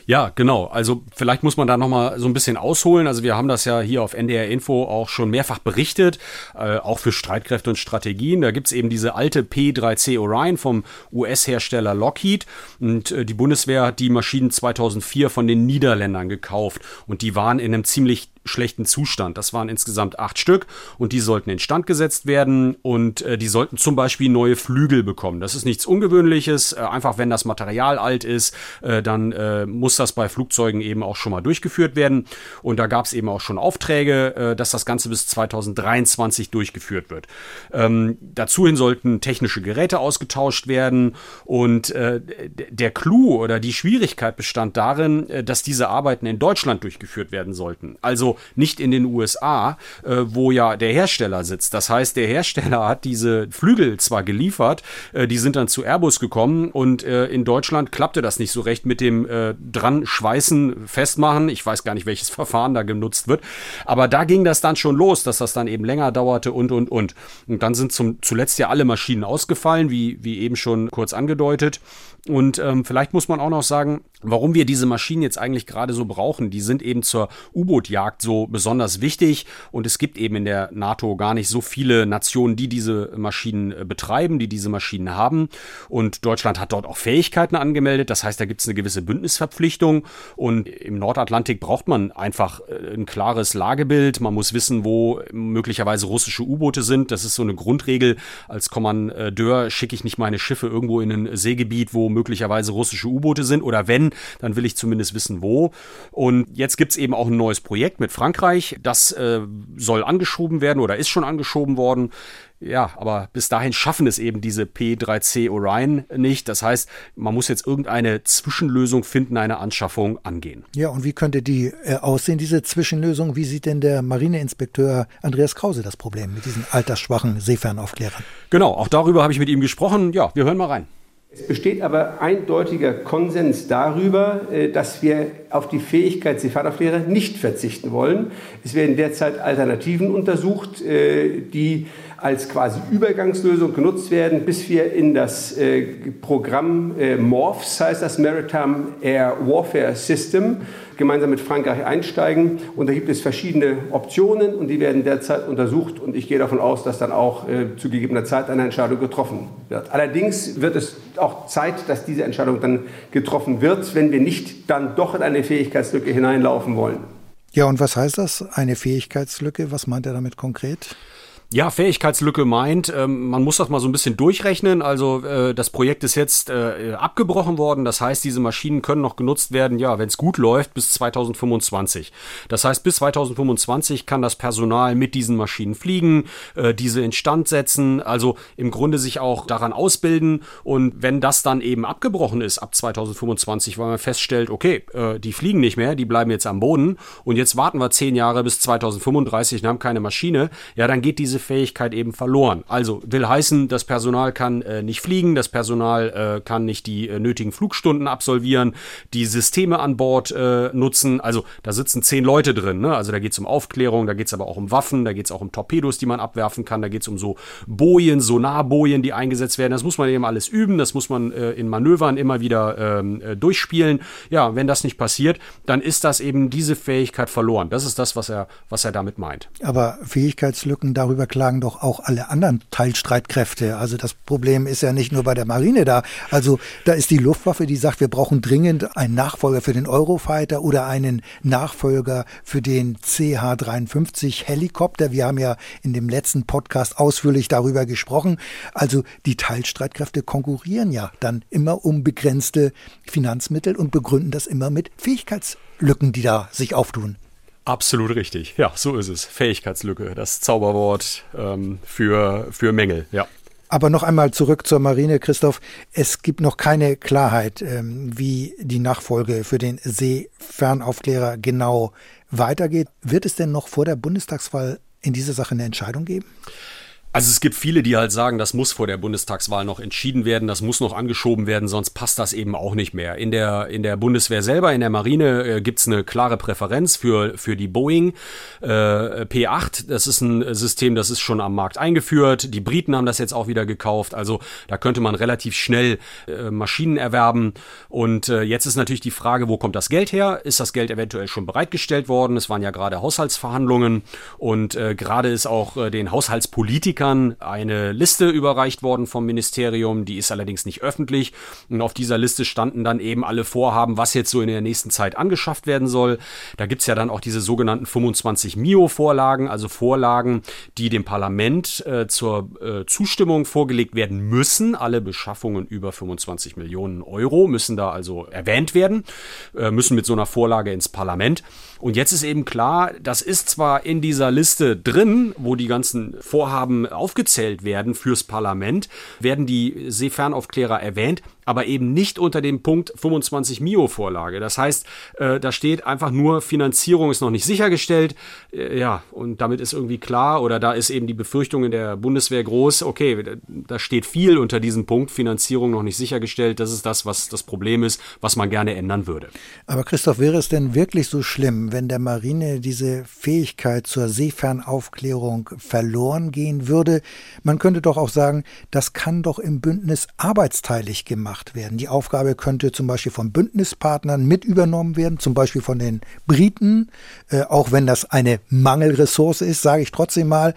D: Ja, genau. Also vielleicht muss man da noch mal so ein bisschen ausholen. Also wir haben das ja hier auf NDR Info auch schon mehrfach berichtet, äh, auch für Streitkräfte und Strategien. Da gibt's eben diese alte P3C Orion vom US-Hersteller Lockheed und äh, die Bundeswehr hat die Maschinen 2004 von den Niederländern gekauft und die waren in einem ziemlich schlechten Zustand. Das waren insgesamt acht Stück und die sollten instand gesetzt werden und äh, die sollten zum Beispiel neue Flügel bekommen. Das ist nichts Ungewöhnliches. Äh, einfach wenn das Material alt ist, äh, dann äh, muss das bei Flugzeugen eben auch schon mal durchgeführt werden. Und da gab es eben auch schon Aufträge, äh, dass das Ganze bis 2023 durchgeführt wird. Ähm, dazuhin sollten technische Geräte ausgetauscht werden und äh, der Clou oder die Schwierigkeit bestand darin, dass diese Arbeiten in Deutschland durchgeführt werden sollten. Also nicht in den USA, äh, wo ja der Hersteller sitzt. Das heißt, der Hersteller hat diese Flügel zwar geliefert, äh, die sind dann zu Airbus gekommen und äh, in Deutschland klappte das nicht so recht mit dem äh, dran schweißen, festmachen. Ich weiß gar nicht, welches (laughs) Verfahren da genutzt wird. Aber da ging das dann schon los, dass das dann eben länger dauerte und, und, und. Und dann sind zum, zuletzt ja alle Maschinen ausgefallen, wie, wie eben schon kurz angedeutet. Und ähm, vielleicht muss man auch noch sagen, warum wir diese Maschinen jetzt eigentlich gerade so brauchen. Die sind eben zur U-Boot-Jagd so besonders wichtig und es gibt eben in der NATO gar nicht so viele Nationen, die diese Maschinen äh, betreiben, die diese Maschinen haben. Und Deutschland hat dort auch Fähigkeiten angemeldet. Das heißt, da gibt es eine gewisse Bündnisverpflichtung und im Nordatlantik braucht man einfach äh, ein klares Lagebild. Man muss wissen, wo möglicherweise russische U-Boote sind. Das ist so eine Grundregel. Als Kommandeur schicke ich nicht meine Schiffe irgendwo in ein Seegebiet, wo möglicherweise russische U-Boote sind oder wenn, dann will ich zumindest wissen, wo. Und jetzt gibt's eben auch ein neues Projekt mit Frankreich. Das äh, soll angeschoben werden oder ist schon angeschoben worden. Ja, aber bis dahin schaffen es eben diese P3C Orion nicht. Das heißt, man muss jetzt irgendeine Zwischenlösung finden, eine Anschaffung angehen.
C: Ja, und wie könnte die äh, aussehen, diese Zwischenlösung? Wie sieht denn der Marineinspekteur Andreas Krause das Problem mit diesen altersschwachen Seefernaufklärern?
D: Genau, auch darüber habe ich mit ihm gesprochen. Ja, wir hören mal rein.
A: Es besteht aber eindeutiger Konsens darüber, äh, dass wir auf die Fähigkeit Seefahrerflehrer nicht verzichten wollen. Es werden derzeit Alternativen untersucht, äh, die als quasi Übergangslösung genutzt werden, bis wir in das äh, Programm MORPHS, heißt das Maritime Air Warfare System, gemeinsam mit Frankreich einsteigen. Und da gibt es verschiedene Optionen und die werden derzeit untersucht. Und ich gehe davon aus, dass dann auch äh, zu gegebener Zeit eine Entscheidung getroffen wird. Allerdings wird es auch Zeit, dass diese Entscheidung dann getroffen wird, wenn wir nicht dann doch in eine Fähigkeitslücke hineinlaufen wollen.
C: Ja, und was heißt das, eine Fähigkeitslücke? Was meint er damit konkret?
D: Ja, Fähigkeitslücke meint, ähm, man muss das mal so ein bisschen durchrechnen. Also äh, das Projekt ist jetzt äh, abgebrochen worden. Das heißt, diese Maschinen können noch genutzt werden, ja, wenn es gut läuft, bis 2025. Das heißt, bis 2025 kann das Personal mit diesen Maschinen fliegen, äh, diese instand setzen, also im Grunde sich auch daran ausbilden. Und wenn das dann eben abgebrochen ist ab 2025, weil man feststellt, okay, äh, die fliegen nicht mehr, die bleiben jetzt am Boden und jetzt warten wir zehn Jahre bis 2035 und haben keine Maschine, ja, dann geht diese Fähigkeit eben verloren. Also will heißen, das Personal kann äh, nicht fliegen, das Personal äh, kann nicht die äh, nötigen Flugstunden absolvieren, die Systeme an Bord äh, nutzen. Also da sitzen zehn Leute drin. Ne? Also da geht es um Aufklärung, da geht es aber auch um Waffen, da geht es auch um Torpedos, die man abwerfen kann, da geht es um so Bojen, Sonarbojen, die eingesetzt werden. Das muss man eben alles üben, das muss man äh, in Manövern immer wieder ähm, äh, durchspielen. Ja, wenn das nicht passiert, dann ist das eben diese Fähigkeit verloren. Das ist das, was er, was er damit meint.
C: Aber Fähigkeitslücken darüber klagen doch auch alle anderen Teilstreitkräfte. Also das Problem ist ja nicht nur bei der Marine da. Also da ist die Luftwaffe, die sagt, wir brauchen dringend einen Nachfolger für den Eurofighter oder einen Nachfolger für den CH-53 Helikopter. Wir haben ja in dem letzten Podcast ausführlich darüber gesprochen. Also die Teilstreitkräfte konkurrieren ja dann immer um begrenzte Finanzmittel und begründen das immer mit Fähigkeitslücken, die da sich auftun.
D: Absolut richtig. Ja, so ist es. Fähigkeitslücke, das Zauberwort ähm, für, für Mängel, ja.
C: Aber noch einmal zurück zur Marine, Christoph. Es gibt noch keine Klarheit, ähm, wie die Nachfolge für den Seefernaufklärer genau weitergeht. Wird es denn noch vor der Bundestagswahl in dieser Sache eine Entscheidung geben?
D: Also es gibt viele, die halt sagen, das muss vor der Bundestagswahl noch entschieden werden, das muss noch angeschoben werden, sonst passt das eben auch nicht mehr. In der, in der Bundeswehr selber, in der Marine äh, gibt's eine klare Präferenz für, für die Boeing äh, P8. Das ist ein System, das ist schon am Markt eingeführt. Die Briten haben das jetzt auch wieder gekauft. Also da könnte man relativ schnell äh, Maschinen erwerben. Und äh, jetzt ist natürlich die Frage, wo kommt das Geld her? Ist das Geld eventuell schon bereitgestellt worden? Es waren ja gerade Haushaltsverhandlungen und äh, gerade ist auch äh, den Haushaltspolitikern Politikern eine Liste überreicht worden vom Ministerium, die ist allerdings nicht öffentlich. Und auf dieser Liste standen dann eben alle Vorhaben, was jetzt so in der nächsten Zeit angeschafft werden soll. Da gibt es ja dann auch diese sogenannten 25 MIO-Vorlagen, also Vorlagen, die dem Parlament äh, zur äh, Zustimmung vorgelegt werden müssen. Alle Beschaffungen über 25 Millionen Euro müssen da also erwähnt werden, äh, müssen mit so einer Vorlage ins Parlament. Und jetzt ist eben klar, das ist zwar in dieser Liste drin, wo die ganzen Vorhaben aufgezählt werden fürs Parlament, werden die Seefernaufklärer erwähnt, aber eben nicht unter dem Punkt 25 Mio-Vorlage. Das heißt, äh, da steht einfach nur, Finanzierung ist noch nicht sichergestellt. Äh, ja, und damit ist irgendwie klar, oder da ist eben die Befürchtung in der Bundeswehr groß, okay, da steht viel unter diesem Punkt, Finanzierung noch nicht sichergestellt. Das ist das, was das Problem ist, was man gerne ändern würde.
C: Aber Christoph, wäre es denn wirklich so schlimm, wenn der Marine diese Fähigkeit zur Seefernaufklärung verloren gehen würde? Man könnte doch auch sagen, das kann doch im Bündnis arbeitsteilig gemacht gemacht werden. Die Aufgabe könnte zum Beispiel von Bündnispartnern mit übernommen werden, zum Beispiel von den Briten, äh, auch wenn das eine Mangelressource ist, sage ich trotzdem mal.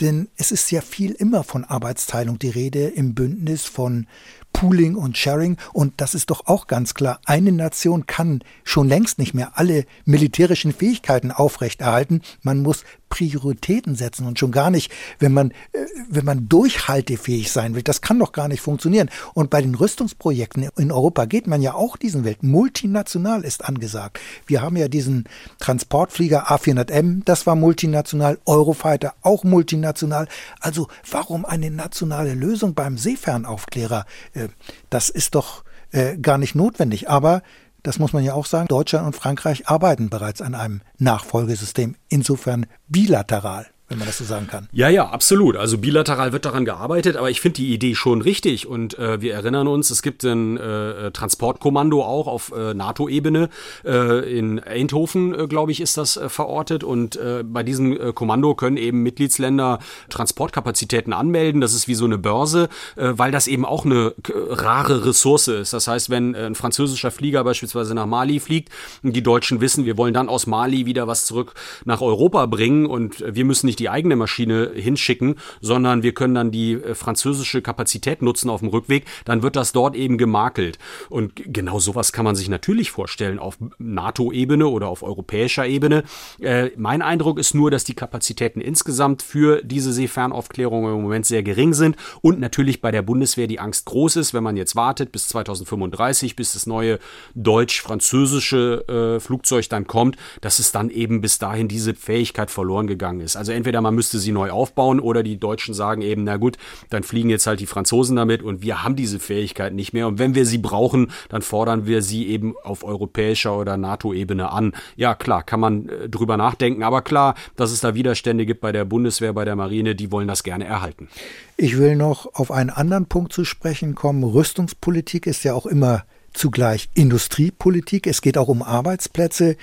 C: Denn es ist ja viel immer von Arbeitsteilung die Rede im Bündnis, von Pooling und Sharing. Und das ist doch auch ganz klar. Eine Nation kann schon längst nicht mehr alle militärischen Fähigkeiten aufrechterhalten. Man muss Prioritäten setzen und schon gar nicht, wenn man, äh, wenn man durchhaltefähig sein will. Das kann doch gar nicht funktionieren. Und bei den Rüstungsprojekten in Europa geht man ja auch diesen Welt. Multinational ist angesagt. Wir haben ja diesen Transportflieger A400M, das war multinational, Eurofighter auch multinational. Also warum eine nationale Lösung beim Seefernaufklärer? Äh, das ist doch äh, gar nicht notwendig. Aber das muss man ja auch sagen, Deutschland und Frankreich arbeiten bereits an einem Nachfolgesystem, insofern bilateral wenn man das so sagen kann.
D: Ja, ja, absolut. Also bilateral wird daran gearbeitet, aber ich finde die Idee schon richtig. Und äh, wir erinnern uns, es gibt ein äh, Transportkommando auch auf äh, NATO-Ebene. Äh, in Eindhoven, äh, glaube ich, ist das äh, verortet. Und äh, bei diesem äh, Kommando können eben Mitgliedsländer Transportkapazitäten anmelden. Das ist wie so eine Börse, äh, weil das eben auch eine äh, rare Ressource ist. Das heißt, wenn äh, ein französischer Flieger beispielsweise nach Mali fliegt und die Deutschen wissen, wir wollen dann aus Mali wieder was zurück nach Europa bringen und wir müssen nicht die eigene Maschine hinschicken, sondern wir können dann die äh, französische Kapazität nutzen auf dem Rückweg, dann wird das dort eben gemakelt. Und genau sowas kann man sich natürlich vorstellen auf NATO-Ebene oder auf europäischer Ebene. Äh, mein Eindruck ist nur, dass die Kapazitäten insgesamt für diese Seefernaufklärung im Moment sehr gering sind und natürlich bei der Bundeswehr die Angst groß ist, wenn man jetzt wartet bis 2035, bis das neue deutsch-französische äh, Flugzeug dann kommt, dass es dann eben bis dahin diese Fähigkeit verloren gegangen ist. Also entweder entweder man müsste sie neu aufbauen oder die Deutschen sagen eben, na gut, dann fliegen jetzt halt die Franzosen damit und wir haben diese Fähigkeit nicht mehr. Und wenn wir sie brauchen, dann fordern wir sie eben auf europäischer oder NATO-Ebene an. Ja, klar, kann man äh, drüber nachdenken, aber klar, dass es da Widerstände gibt bei der Bundeswehr, bei der Marine, die wollen das gerne erhalten.
C: Ich will noch auf einen anderen Punkt zu sprechen kommen. Rüstungspolitik ist ja auch immer zugleich Industriepolitik. Es geht auch um Arbeitsplätze.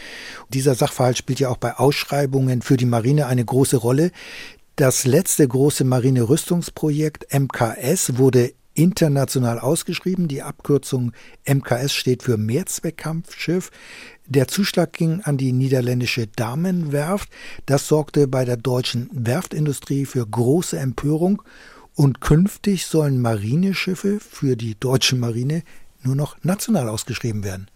C: Dieser Sachverhalt spielt ja auch bei Ausschreibungen für die Marine eine große Rolle. Das letzte große Marine-Rüstungsprojekt MKS wurde international ausgeschrieben. Die Abkürzung MKS steht für Mehrzweckkampfschiff. Der Zuschlag ging an die niederländische Damenwerft. Das sorgte bei der deutschen Werftindustrie für große Empörung. Und künftig sollen Marineschiffe für die deutsche Marine nur noch national ausgeschrieben werden.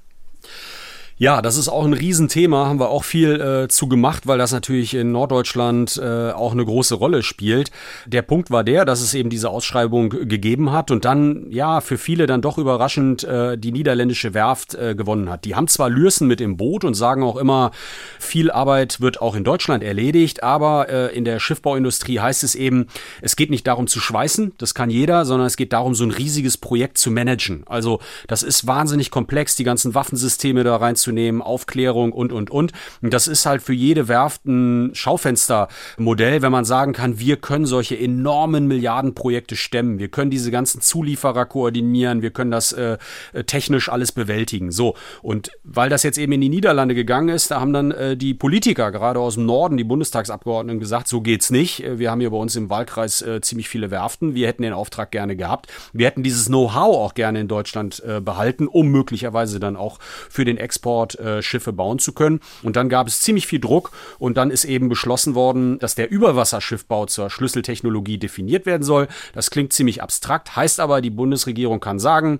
D: Ja, das ist auch ein Riesenthema, haben wir auch viel äh, zu gemacht, weil das natürlich in Norddeutschland äh, auch eine große Rolle spielt. Der Punkt war der, dass es eben diese Ausschreibung gegeben hat und dann, ja, für viele dann doch überraschend äh, die niederländische Werft äh, gewonnen hat. Die haben zwar Lürsen mit im Boot und sagen auch immer, viel Arbeit wird auch in Deutschland erledigt, aber äh, in der Schiffbauindustrie heißt es eben, es geht nicht darum zu schweißen, das kann jeder, sondern es geht darum, so ein riesiges Projekt zu managen. Also das ist wahnsinnig komplex, die ganzen Waffensysteme da rein zu aufzunehmen, Aufklärung und, und, und. Das ist halt für jede Werft ein Schaufenstermodell, wenn man sagen kann, wir können solche enormen Milliardenprojekte stemmen. Wir können diese ganzen Zulieferer koordinieren. Wir können das äh, technisch alles bewältigen. So. Und weil das jetzt eben in die Niederlande gegangen ist, da haben dann äh, die Politiker, gerade aus dem Norden, die Bundestagsabgeordneten gesagt, so geht's nicht. Äh, wir haben hier bei uns im Wahlkreis äh, ziemlich viele Werften. Wir hätten den Auftrag gerne gehabt. Wir hätten dieses Know-how auch gerne in Deutschland äh, behalten, um möglicherweise dann auch für den Export dort äh, Schiffe bauen zu können. Und dann gab es ziemlich viel Druck und dann ist eben beschlossen worden, dass der Überwasserschiffbau zur Schlüsseltechnologie definiert werden soll. Das klingt ziemlich abstrakt, heißt aber, die Bundesregierung kann sagen,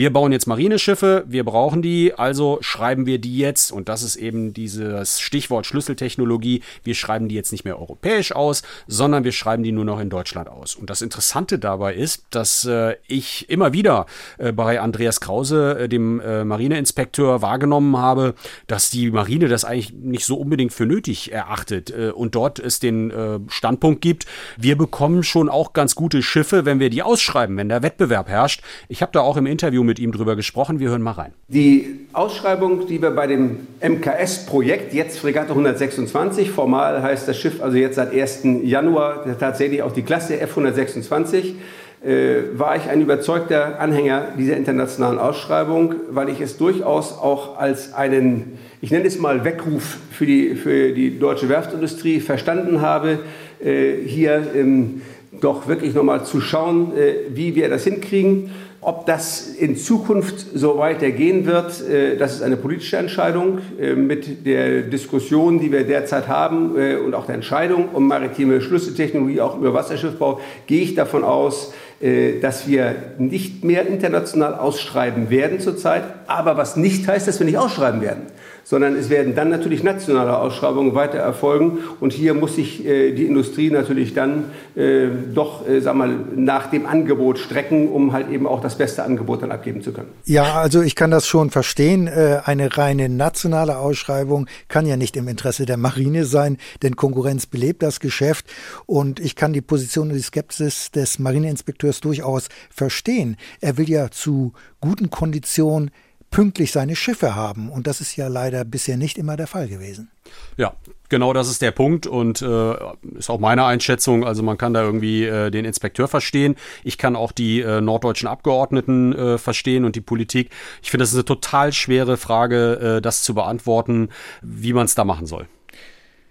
D: wir bauen jetzt Marineschiffe, wir brauchen die, also schreiben wir die jetzt, und das ist eben dieses Stichwort Schlüsseltechnologie, wir schreiben die jetzt nicht mehr europäisch aus, sondern wir schreiben die nur noch in Deutschland aus. Und das Interessante dabei ist, dass äh, ich immer wieder äh, bei Andreas Krause, äh, dem äh, Marineinspekteur, wahrgenommen habe, dass die Marine das eigentlich nicht so unbedingt für nötig erachtet äh, und dort es den äh, Standpunkt gibt, wir bekommen schon auch ganz gute Schiffe, wenn wir die ausschreiben, wenn der Wettbewerb herrscht. Ich habe da auch im Interview Interview mit ihm drüber gesprochen. Wir hören mal rein.
A: Die Ausschreibung, die wir bei dem MKS-Projekt, jetzt Fregatte 126, formal heißt das Schiff also jetzt seit 1. Januar tatsächlich auch die Klasse F126, äh, war ich ein überzeugter Anhänger dieser internationalen Ausschreibung, weil ich es durchaus auch als einen, ich nenne es mal Weckruf für die, für die deutsche Werftindustrie verstanden habe, äh, hier ähm, doch wirklich nochmal zu schauen, äh, wie wir das hinkriegen. Ob das in Zukunft so weitergehen wird, äh, das ist eine politische Entscheidung. Äh, mit der Diskussion, die wir derzeit haben äh, und auch der Entscheidung um maritime Schlüsseltechnologie, auch über Wasserschiffbau, gehe ich davon aus, dass wir nicht mehr international ausschreiben werden zurzeit, aber was nicht heißt, dass wir nicht ausschreiben werden sondern es werden dann natürlich nationale Ausschreibungen weiter erfolgen. Und hier muss sich äh, die Industrie natürlich dann äh, doch, äh, sag mal, nach dem Angebot strecken, um halt eben auch das beste Angebot dann abgeben zu können.
C: Ja, also ich kann das schon verstehen. Äh, eine reine nationale Ausschreibung kann ja nicht im Interesse der Marine sein, denn Konkurrenz belebt das Geschäft. Und ich kann die Position und die Skepsis des Marineinspekteurs durchaus verstehen. Er will ja zu guten Konditionen pünktlich seine Schiffe haben. Und das ist ja leider bisher nicht immer der Fall gewesen.
D: Ja, genau das ist der Punkt und äh, ist auch meine Einschätzung. Also man kann da irgendwie äh, den Inspekteur verstehen. Ich kann auch die äh, norddeutschen Abgeordneten äh, verstehen und die Politik. Ich finde, das ist eine total schwere Frage, äh, das zu beantworten, wie man es da machen soll.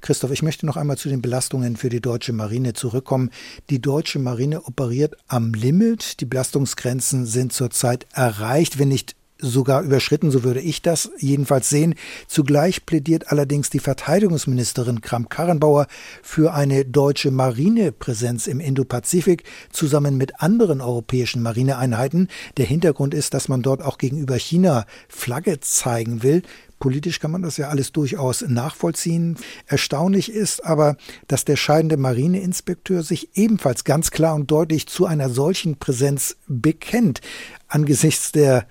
C: Christoph, ich möchte noch einmal zu den Belastungen für die deutsche Marine zurückkommen. Die deutsche Marine operiert am Limit. Die Belastungsgrenzen sind zurzeit erreicht, wenn nicht sogar überschritten, so würde ich das jedenfalls sehen. Zugleich plädiert allerdings die Verteidigungsministerin Kramp-Karrenbauer für eine deutsche Marinepräsenz im Indopazifik zusammen mit anderen europäischen Marineeinheiten. Der Hintergrund ist, dass man dort auch gegenüber China Flagge zeigen will. Politisch kann man das ja alles durchaus nachvollziehen. Erstaunlich ist aber, dass der scheidende Marineinspekteur sich ebenfalls ganz klar und deutlich zu einer solchen Präsenz bekennt. Angesichts der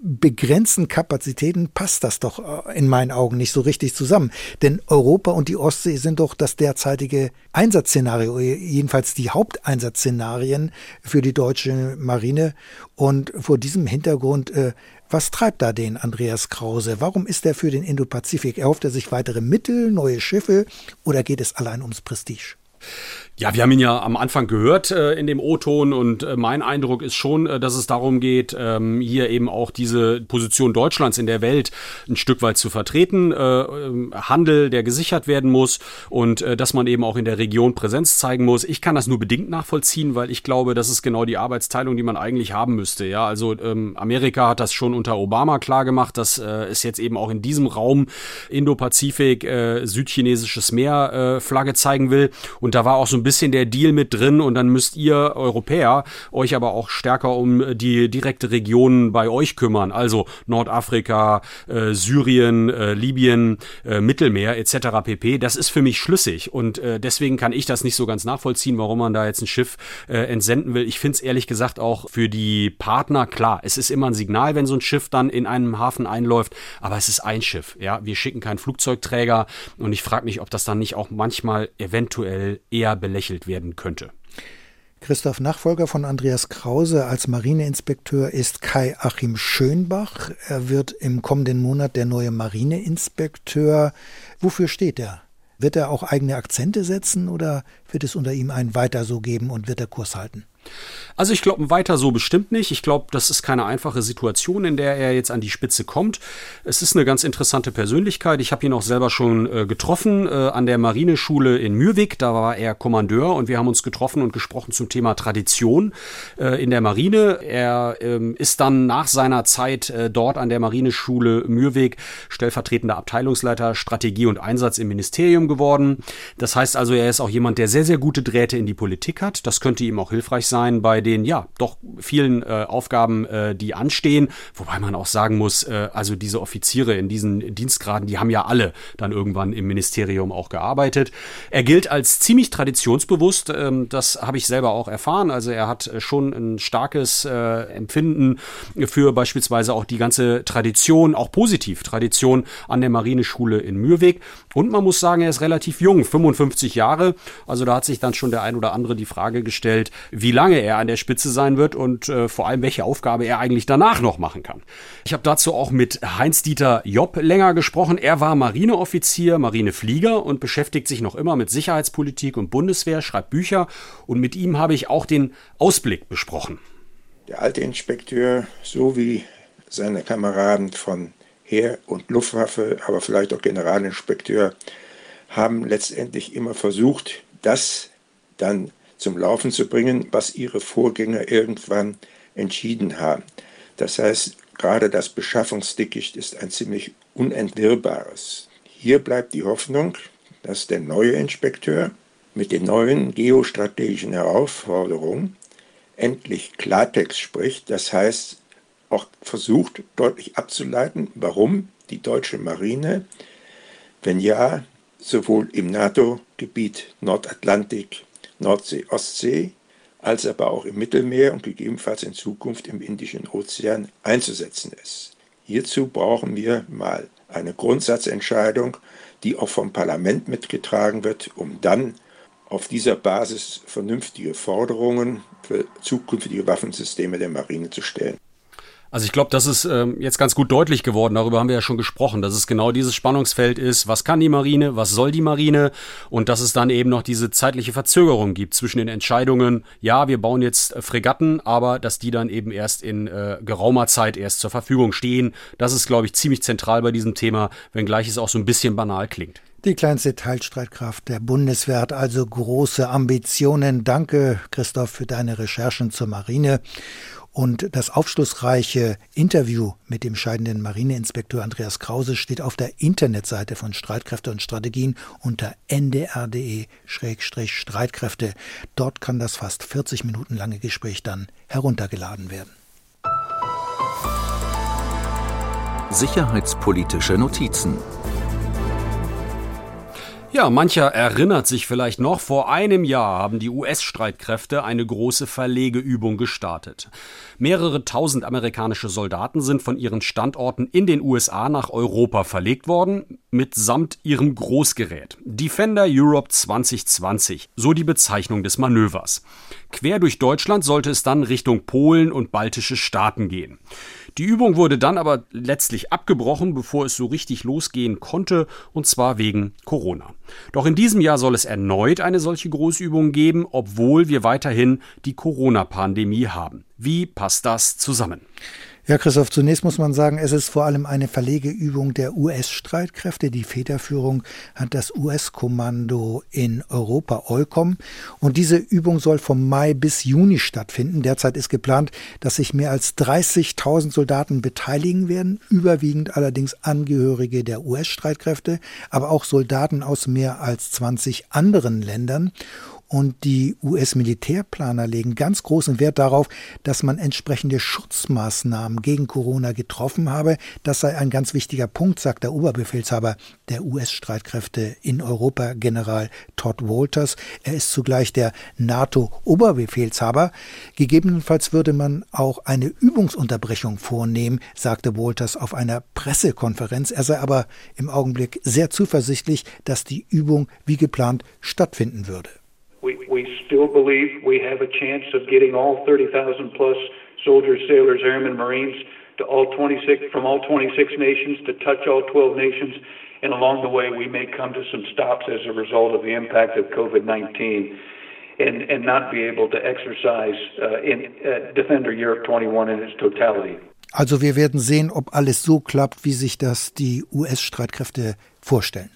C: begrenzten Kapazitäten passt das doch äh, in meinen Augen nicht so richtig zusammen. Denn Europa und die Ostsee sind doch das derzeitige Einsatzszenario, jedenfalls die Haupteinsatzszenarien für die deutsche Marine. Und vor diesem Hintergrund, äh, was treibt da den Andreas Krause? Warum ist er für den Indopazifik? Erhofft er sich weitere Mittel, neue Schiffe oder geht es allein ums Prestige?
D: Ja, wir haben ihn ja am Anfang gehört äh, in dem O-Ton und äh, mein Eindruck ist schon, äh, dass es darum geht, ähm, hier eben auch diese Position Deutschlands in der Welt ein Stück weit zu vertreten, äh, ähm, Handel, der gesichert werden muss und äh, dass man eben auch in der Region Präsenz zeigen muss. Ich kann das nur bedingt nachvollziehen, weil ich glaube, das ist genau die Arbeitsteilung, die man eigentlich haben müsste. Ja, also ähm, Amerika hat das schon unter Obama klar gemacht, dass äh, es jetzt eben auch in diesem Raum Indo-Pazifik, äh, südchinesisches Meer äh, Flagge zeigen will und da war auch so ein bisschen der Deal mit drin und dann müsst ihr Europäer euch aber auch stärker um die direkte Region bei euch kümmern, also Nordafrika, äh, Syrien, äh, Libyen, äh, Mittelmeer etc. pp. Das ist für mich schlüssig und äh, deswegen kann ich das nicht so ganz nachvollziehen, warum man da jetzt ein Schiff äh, entsenden will. Ich finde es ehrlich gesagt auch für die Partner klar. Es ist immer ein Signal, wenn so ein Schiff dann in einem Hafen einläuft, aber es ist ein Schiff. Ja, wir schicken keinen Flugzeugträger und ich frage mich, ob das dann nicht auch manchmal eventuell eher belästigt belächelt werden könnte.
C: Christoph Nachfolger von Andreas Krause als Marineinspekteur ist Kai Achim Schönbach. Er wird im kommenden Monat der neue Marineinspekteur. Wofür steht er? Wird er auch eigene Akzente setzen oder wird es unter ihm ein Weiter so geben und wird er Kurs halten?
D: Also ich glaube weiter so bestimmt nicht. Ich glaube, das ist keine einfache Situation, in der er jetzt an die Spitze kommt. Es ist eine ganz interessante Persönlichkeit. Ich habe ihn auch selber schon äh, getroffen äh, an der Marineschule in Mürwik. Da war er Kommandeur und wir haben uns getroffen und gesprochen zum Thema Tradition äh, in der Marine. Er ähm, ist dann nach seiner Zeit äh, dort an der Marineschule Mürwik stellvertretender Abteilungsleiter Strategie und Einsatz im Ministerium geworden. Das heißt also, er ist auch jemand, der sehr, sehr gute Drähte in die Politik hat. Das könnte ihm auch hilfreich sein bei den ja doch vielen äh, Aufgaben, äh, die anstehen. Wobei man auch sagen muss, äh, also diese Offiziere in diesen Dienstgraden, die haben ja alle dann irgendwann im Ministerium auch gearbeitet. Er gilt als ziemlich traditionsbewusst. Ähm, das habe ich selber auch erfahren. Also er hat äh, schon ein starkes äh, Empfinden für beispielsweise auch die ganze Tradition, auch positiv Tradition an der Marineschule in Mürwik. Und man muss sagen, er ist relativ jung, 55 Jahre. Also da hat sich dann schon der ein oder andere die Frage gestellt, wie lange er an der Spitze sein wird und äh, vor allem, welche Aufgabe er eigentlich danach noch machen kann. Ich habe dazu auch mit Heinz-Dieter Jopp länger gesprochen. Er war Marineoffizier, Marineflieger und beschäftigt sich noch immer mit Sicherheitspolitik und Bundeswehr, schreibt Bücher und mit ihm habe ich auch den Ausblick besprochen.
H: Der alte Inspekteur, so wie seine Kameraden von Heer und Luftwaffe, aber vielleicht auch Generalinspekteur, haben letztendlich immer versucht, das dann zum Laufen zu bringen, was ihre Vorgänger irgendwann entschieden haben. Das heißt, gerade das Beschaffungsdickicht ist ein ziemlich unentwirrbares. Hier bleibt die Hoffnung, dass der neue Inspekteur mit den neuen geostrategischen Herausforderungen endlich Klartext spricht, das heißt auch versucht deutlich abzuleiten, warum die deutsche Marine, wenn ja, sowohl im NATO-Gebiet Nordatlantik, Nordsee, Ostsee, als aber auch im Mittelmeer und gegebenenfalls in Zukunft im Indischen Ozean einzusetzen ist. Hierzu brauchen wir mal eine Grundsatzentscheidung, die auch vom Parlament mitgetragen wird, um dann auf dieser Basis vernünftige Forderungen für zukünftige Waffensysteme der Marine zu stellen.
D: Also ich glaube, das ist ähm, jetzt ganz gut deutlich geworden. Darüber haben wir ja schon gesprochen, dass es genau dieses Spannungsfeld ist. Was kann die Marine? Was soll die Marine? Und dass es dann eben noch diese zeitliche Verzögerung gibt zwischen den Entscheidungen. Ja, wir bauen jetzt äh, Fregatten, aber dass die dann eben erst in äh, geraumer Zeit erst zur Verfügung stehen. Das ist, glaube ich, ziemlich zentral bei diesem Thema, wenngleich es auch so ein bisschen banal klingt.
C: Die kleinste Teilstreitkraft der Bundeswehr hat also große Ambitionen. Danke, Christoph, für deine Recherchen zur Marine. Und das aufschlussreiche Interview mit dem scheidenden Marineinspekteur Andreas Krause steht auf der Internetseite von Streitkräfte und Strategien unter ndr.de-streitkräfte. Dort kann das fast 40 Minuten lange Gespräch dann heruntergeladen werden.
B: Sicherheitspolitische Notizen
D: ja, mancher erinnert sich vielleicht noch, vor einem Jahr haben die US-Streitkräfte eine große Verlegeübung gestartet. Mehrere tausend amerikanische Soldaten sind von ihren Standorten in den USA nach Europa verlegt worden, mitsamt ihrem Großgerät. Defender Europe 2020, so die Bezeichnung des Manövers. Quer durch Deutschland sollte es dann Richtung Polen und baltische Staaten gehen. Die Übung wurde dann aber letztlich abgebrochen, bevor es so richtig losgehen konnte, und zwar wegen Corona. Doch in diesem Jahr soll es erneut eine solche Großübung geben, obwohl wir weiterhin die Corona-Pandemie haben. Wie passt das zusammen?
C: Ja, Christoph, zunächst muss man sagen, es ist vor allem eine Verlegeübung der US-Streitkräfte. Die Federführung hat das US-Kommando in Europa, EUCOM. Und diese Übung soll vom Mai bis Juni stattfinden. Derzeit ist geplant, dass sich mehr als 30.000 Soldaten beteiligen werden, überwiegend allerdings Angehörige der US-Streitkräfte, aber auch Soldaten aus mehr als 20 anderen Ländern. Und die US-Militärplaner legen ganz großen Wert darauf, dass man entsprechende Schutzmaßnahmen gegen Corona getroffen habe. Das sei ein ganz wichtiger Punkt, sagt der Oberbefehlshaber der US-Streitkräfte in Europa, General Todd Walters. Er ist zugleich der NATO-Oberbefehlshaber. Gegebenenfalls würde man auch eine Übungsunterbrechung vornehmen, sagte Walters auf einer Pressekonferenz. Er sei aber im Augenblick sehr zuversichtlich, dass die Übung wie geplant stattfinden würde.
I: We, we still believe we have a chance of getting all 30,000 plus soldiers, sailors, airmen, Marines to all 26 from all 26 nations to touch all 12 nations. And along the way, we may come to some stops as a result of the impact of COVID 19 and, and not be able to exercise uh, in uh, Defender Europe 21 in its totality.
C: Also wir werden sehen, ob alles so klappt, wie sich das die US-Streitkräfte vorstellen.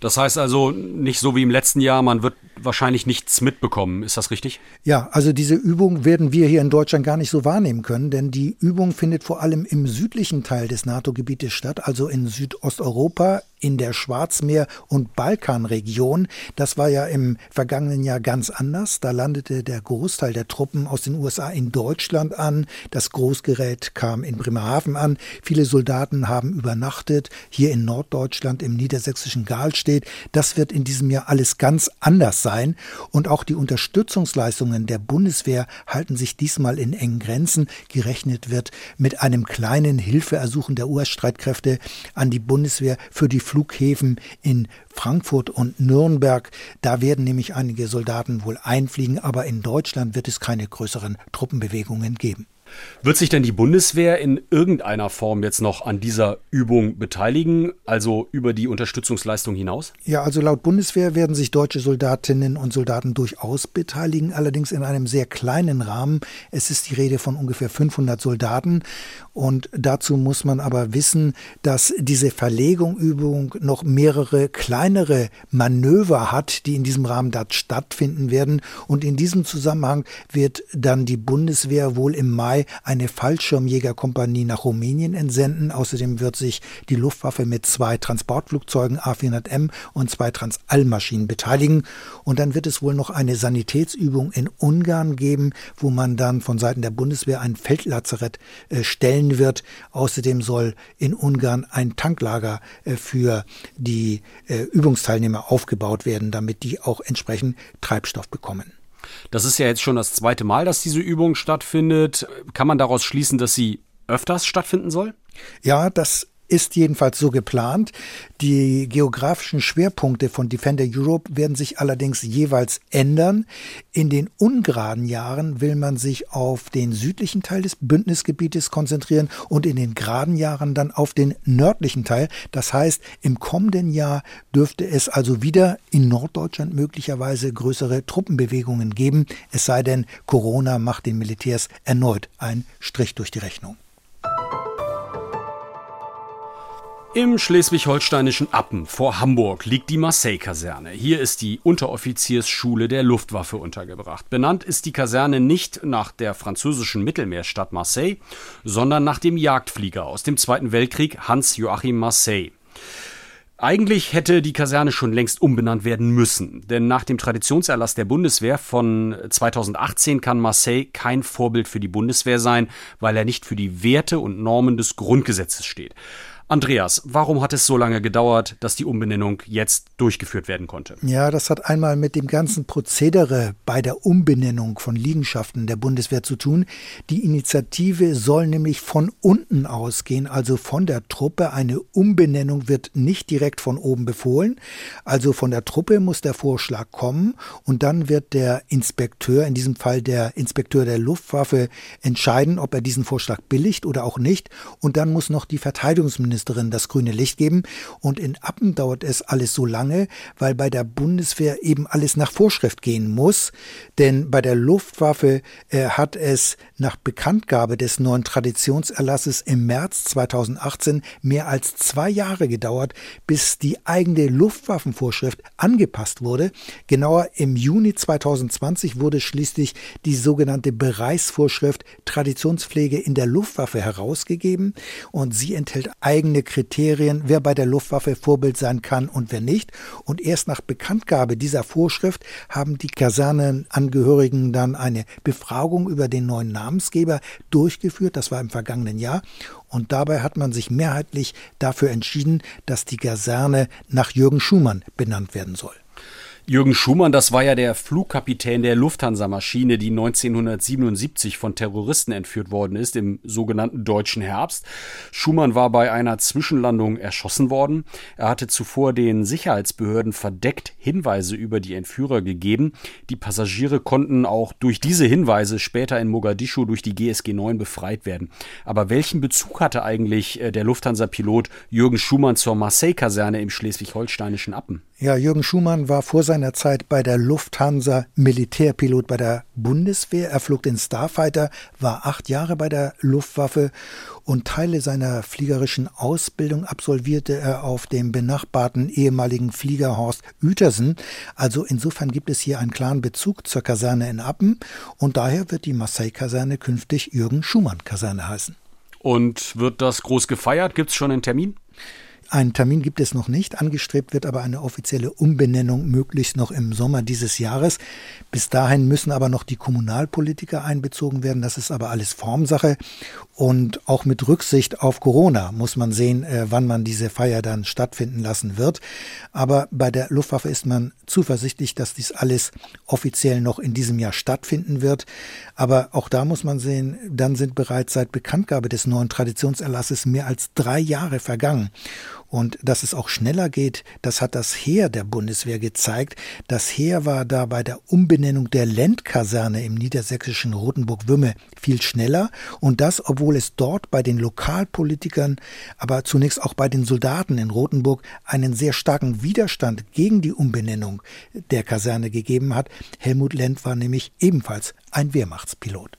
D: Das heißt also nicht so wie im letzten Jahr, man wird wahrscheinlich nichts mitbekommen. Ist das richtig?
C: Ja, also diese Übung werden wir hier in Deutschland gar nicht so wahrnehmen können, denn die Übung findet vor allem im südlichen Teil des NATO-Gebietes statt, also in Südosteuropa, in der Schwarzmeer- und Balkanregion. Das war ja im vergangenen Jahr ganz anders. Da landete der Großteil der Truppen aus den USA in Deutschland an. Das Großgerät kam in Bremerhaven an. Viele Soldaten haben übernachtet hier in Norddeutschland im niedersächsischen Galstedt. Das wird in diesem Jahr alles ganz anders sein. Und auch die Unterstützungsleistungen der Bundeswehr halten sich diesmal in engen Grenzen. Gerechnet wird mit einem kleinen Hilfeersuchen der US-Streitkräfte an die Bundeswehr für die Flughäfen in Frankfurt und Nürnberg. Da werden nämlich einige Soldaten wohl einfliegen, aber in Deutschland wird es keine größeren Truppenbewegungen geben.
D: Wird sich denn die Bundeswehr in irgendeiner Form jetzt noch an dieser Übung beteiligen, also über die Unterstützungsleistung hinaus?
C: Ja, also laut Bundeswehr werden sich deutsche Soldatinnen und Soldaten durchaus beteiligen, allerdings in einem sehr kleinen Rahmen. Es ist die Rede von ungefähr 500 Soldaten und dazu muss man aber wissen, dass diese Verlegungübung noch mehrere kleinere Manöver hat, die in diesem Rahmen stattfinden werden und in diesem Zusammenhang wird dann die Bundeswehr wohl im Mai Eine Fallschirmjägerkompanie nach Rumänien entsenden. Außerdem wird sich die Luftwaffe mit zwei Transportflugzeugen A400M und zwei Transallmaschinen beteiligen. Und dann wird es wohl noch eine Sanitätsübung in Ungarn geben, wo man dann von Seiten der Bundeswehr ein Feldlazarett äh, stellen wird. Außerdem soll in Ungarn ein Tanklager äh, für die äh, Übungsteilnehmer aufgebaut werden, damit die auch entsprechend Treibstoff bekommen.
D: Das ist ja jetzt schon das zweite Mal, dass diese Übung stattfindet. Kann man daraus schließen, dass sie öfters stattfinden soll?
C: Ja, das ist jedenfalls so geplant. Die geografischen Schwerpunkte von Defender Europe werden sich allerdings jeweils ändern. In den ungeraden Jahren will man sich auf den südlichen Teil des Bündnisgebietes konzentrieren und in den geraden Jahren dann auf den nördlichen Teil. Das heißt, im kommenden Jahr dürfte es also wieder in Norddeutschland möglicherweise größere Truppenbewegungen geben, es sei denn, Corona macht den Militärs erneut einen Strich durch die Rechnung.
D: Im schleswig-holsteinischen Appen vor Hamburg liegt die Marseille-Kaserne. Hier ist die Unteroffiziersschule der Luftwaffe untergebracht. Benannt ist die Kaserne nicht nach der französischen Mittelmeerstadt Marseille, sondern nach dem Jagdflieger aus dem Zweiten Weltkrieg Hans-Joachim Marseille. Eigentlich hätte die Kaserne schon längst umbenannt werden müssen, denn nach dem Traditionserlass der Bundeswehr von 2018 kann Marseille kein Vorbild für die Bundeswehr sein, weil er nicht für die Werte und Normen des Grundgesetzes steht. Andreas, warum hat es so lange gedauert, dass die Umbenennung jetzt durchgeführt werden konnte?
C: Ja, das hat einmal mit dem ganzen Prozedere bei der Umbenennung von Liegenschaften der Bundeswehr zu tun. Die Initiative soll nämlich von unten ausgehen, also von der Truppe. Eine Umbenennung wird nicht direkt von oben befohlen. Also von der Truppe muss der Vorschlag kommen und dann wird der Inspekteur, in diesem Fall der Inspekteur der Luftwaffe, entscheiden, ob er diesen Vorschlag billigt oder auch nicht. Und dann muss noch die Verteidigungsministerin Bundesministerin das grüne Licht geben. Und in Appen dauert es alles so lange, weil bei der Bundeswehr eben alles nach Vorschrift gehen muss. Denn bei der Luftwaffe äh, hat es nach Bekanntgabe des neuen Traditionserlasses im März 2018 mehr als zwei Jahre gedauert, bis die eigene Luftwaffenvorschrift angepasst wurde. Genauer im Juni 2020 wurde schließlich die sogenannte Bereichsvorschrift Traditionspflege in der Luftwaffe herausgegeben und sie enthält eigene eigene Kriterien, wer bei der Luftwaffe Vorbild sein kann und wer nicht. Und erst nach Bekanntgabe dieser Vorschrift haben die Kasernenangehörigen dann eine Befragung über den neuen Namensgeber durchgeführt. Das war im vergangenen Jahr. Und dabei hat man sich mehrheitlich dafür entschieden, dass die Kaserne nach Jürgen Schumann benannt werden soll.
D: Jürgen Schumann, das war ja der Flugkapitän der Lufthansa-Maschine, die 1977 von Terroristen entführt worden ist, im sogenannten Deutschen Herbst. Schumann war bei einer Zwischenlandung erschossen worden. Er hatte zuvor den Sicherheitsbehörden verdeckt Hinweise über die Entführer gegeben. Die Passagiere konnten auch durch diese Hinweise später in Mogadischu durch die GSG 9 befreit werden. Aber welchen Bezug hatte eigentlich äh, der Lufthansa-Pilot Jürgen Schumann zur Marseille-Kaserne im schleswig-holsteinischen Appen?
C: Ja, Jürgen Schumann war vor seiner Zeit bei der Lufthansa Militärpilot bei der Bundeswehr. Er flog den Starfighter, war acht Jahre bei der Luftwaffe und Teile seiner fliegerischen Ausbildung absolvierte er auf dem benachbarten ehemaligen Fliegerhorst Uetersen. Also insofern gibt es hier einen klaren Bezug zur Kaserne in Appen und daher wird die Marseille-Kaserne künftig Jürgen Schumann-Kaserne heißen.
D: Und wird das groß gefeiert? Gibt es schon einen Termin?
C: Einen Termin gibt es noch nicht, angestrebt wird aber eine offizielle Umbenennung möglichst noch im Sommer dieses Jahres. Bis dahin müssen aber noch die Kommunalpolitiker einbezogen werden, das ist aber alles Formsache und auch mit Rücksicht auf Corona muss man sehen, äh, wann man diese Feier dann stattfinden lassen wird. Aber bei der Luftwaffe ist man zuversichtlich, dass dies alles offiziell noch in diesem Jahr stattfinden wird. Aber auch da muss man sehen, dann sind bereits seit Bekanntgabe des neuen Traditionserlasses mehr als drei Jahre vergangen. Und dass es auch schneller geht, das hat das Heer der Bundeswehr gezeigt. Das Heer war da bei der Umbenennung der Lendkaserne im niedersächsischen Rotenburg-Wümme viel schneller. Und das, obwohl es dort bei den Lokalpolitikern, aber zunächst auch bei den Soldaten in Rotenburg einen sehr starken Widerstand gegen die Umbenennung der Kaserne gegeben hat. Helmut Lend war nämlich ebenfalls ein Wehrmachtspilot.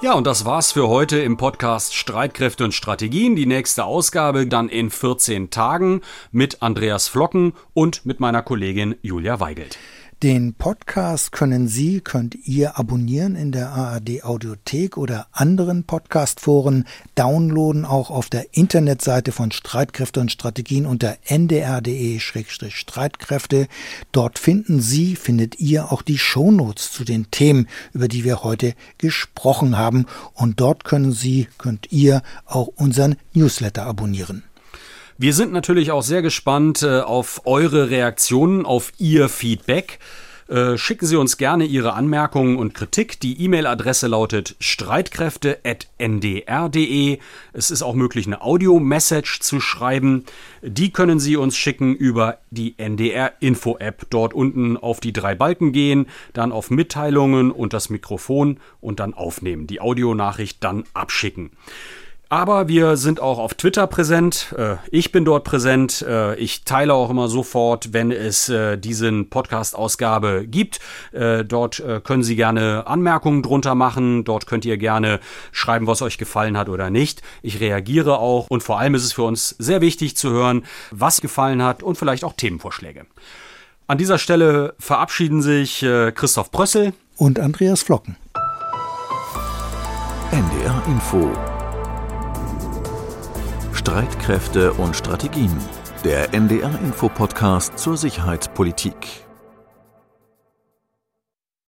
D: Ja, und das war's für heute im Podcast Streitkräfte und Strategien. Die nächste Ausgabe dann in 14 Tagen mit Andreas Flocken und mit meiner Kollegin Julia Weigelt.
C: Den Podcast können Sie, könnt ihr abonnieren in der ARD Audiothek oder anderen Podcastforen, downloaden auch auf der Internetseite von Streitkräfte und Strategien unter ndr.de-streitkräfte. Dort finden Sie, findet ihr auch die Shownotes zu den Themen, über die wir heute gesprochen haben. Und dort können Sie, könnt ihr auch unseren Newsletter abonnieren.
D: Wir sind natürlich auch sehr gespannt äh, auf eure Reaktionen, auf Ihr Feedback. Äh, schicken Sie uns gerne Ihre Anmerkungen und Kritik. Die E-Mail-Adresse lautet streitkräfte.ndr.de. Es ist auch möglich, eine Audio-Message zu schreiben. Die können Sie uns schicken über die NDR-Info-App. Dort unten auf die drei Balken gehen, dann auf Mitteilungen und das Mikrofon und dann aufnehmen. Die Audionachricht dann abschicken. Aber wir sind auch auf Twitter präsent. Äh, ich bin dort präsent. Äh, ich teile auch immer sofort, wenn es äh, diesen Podcast-Ausgabe gibt. Dort können Sie gerne Anmerkungen drunter machen. Dort könnt ihr gerne schreiben, was euch gefallen hat oder nicht. Ich reagiere auch. Und vor allem ist es für uns sehr wichtig zu hören, was gefallen hat und vielleicht auch Themenvorschläge. An dieser Stelle verabschieden sich Christoph Brössel
C: und Andreas Flocken.
B: NDR Info Streitkräfte und Strategien. Der NDR Info Podcast zur Sicherheitspolitik.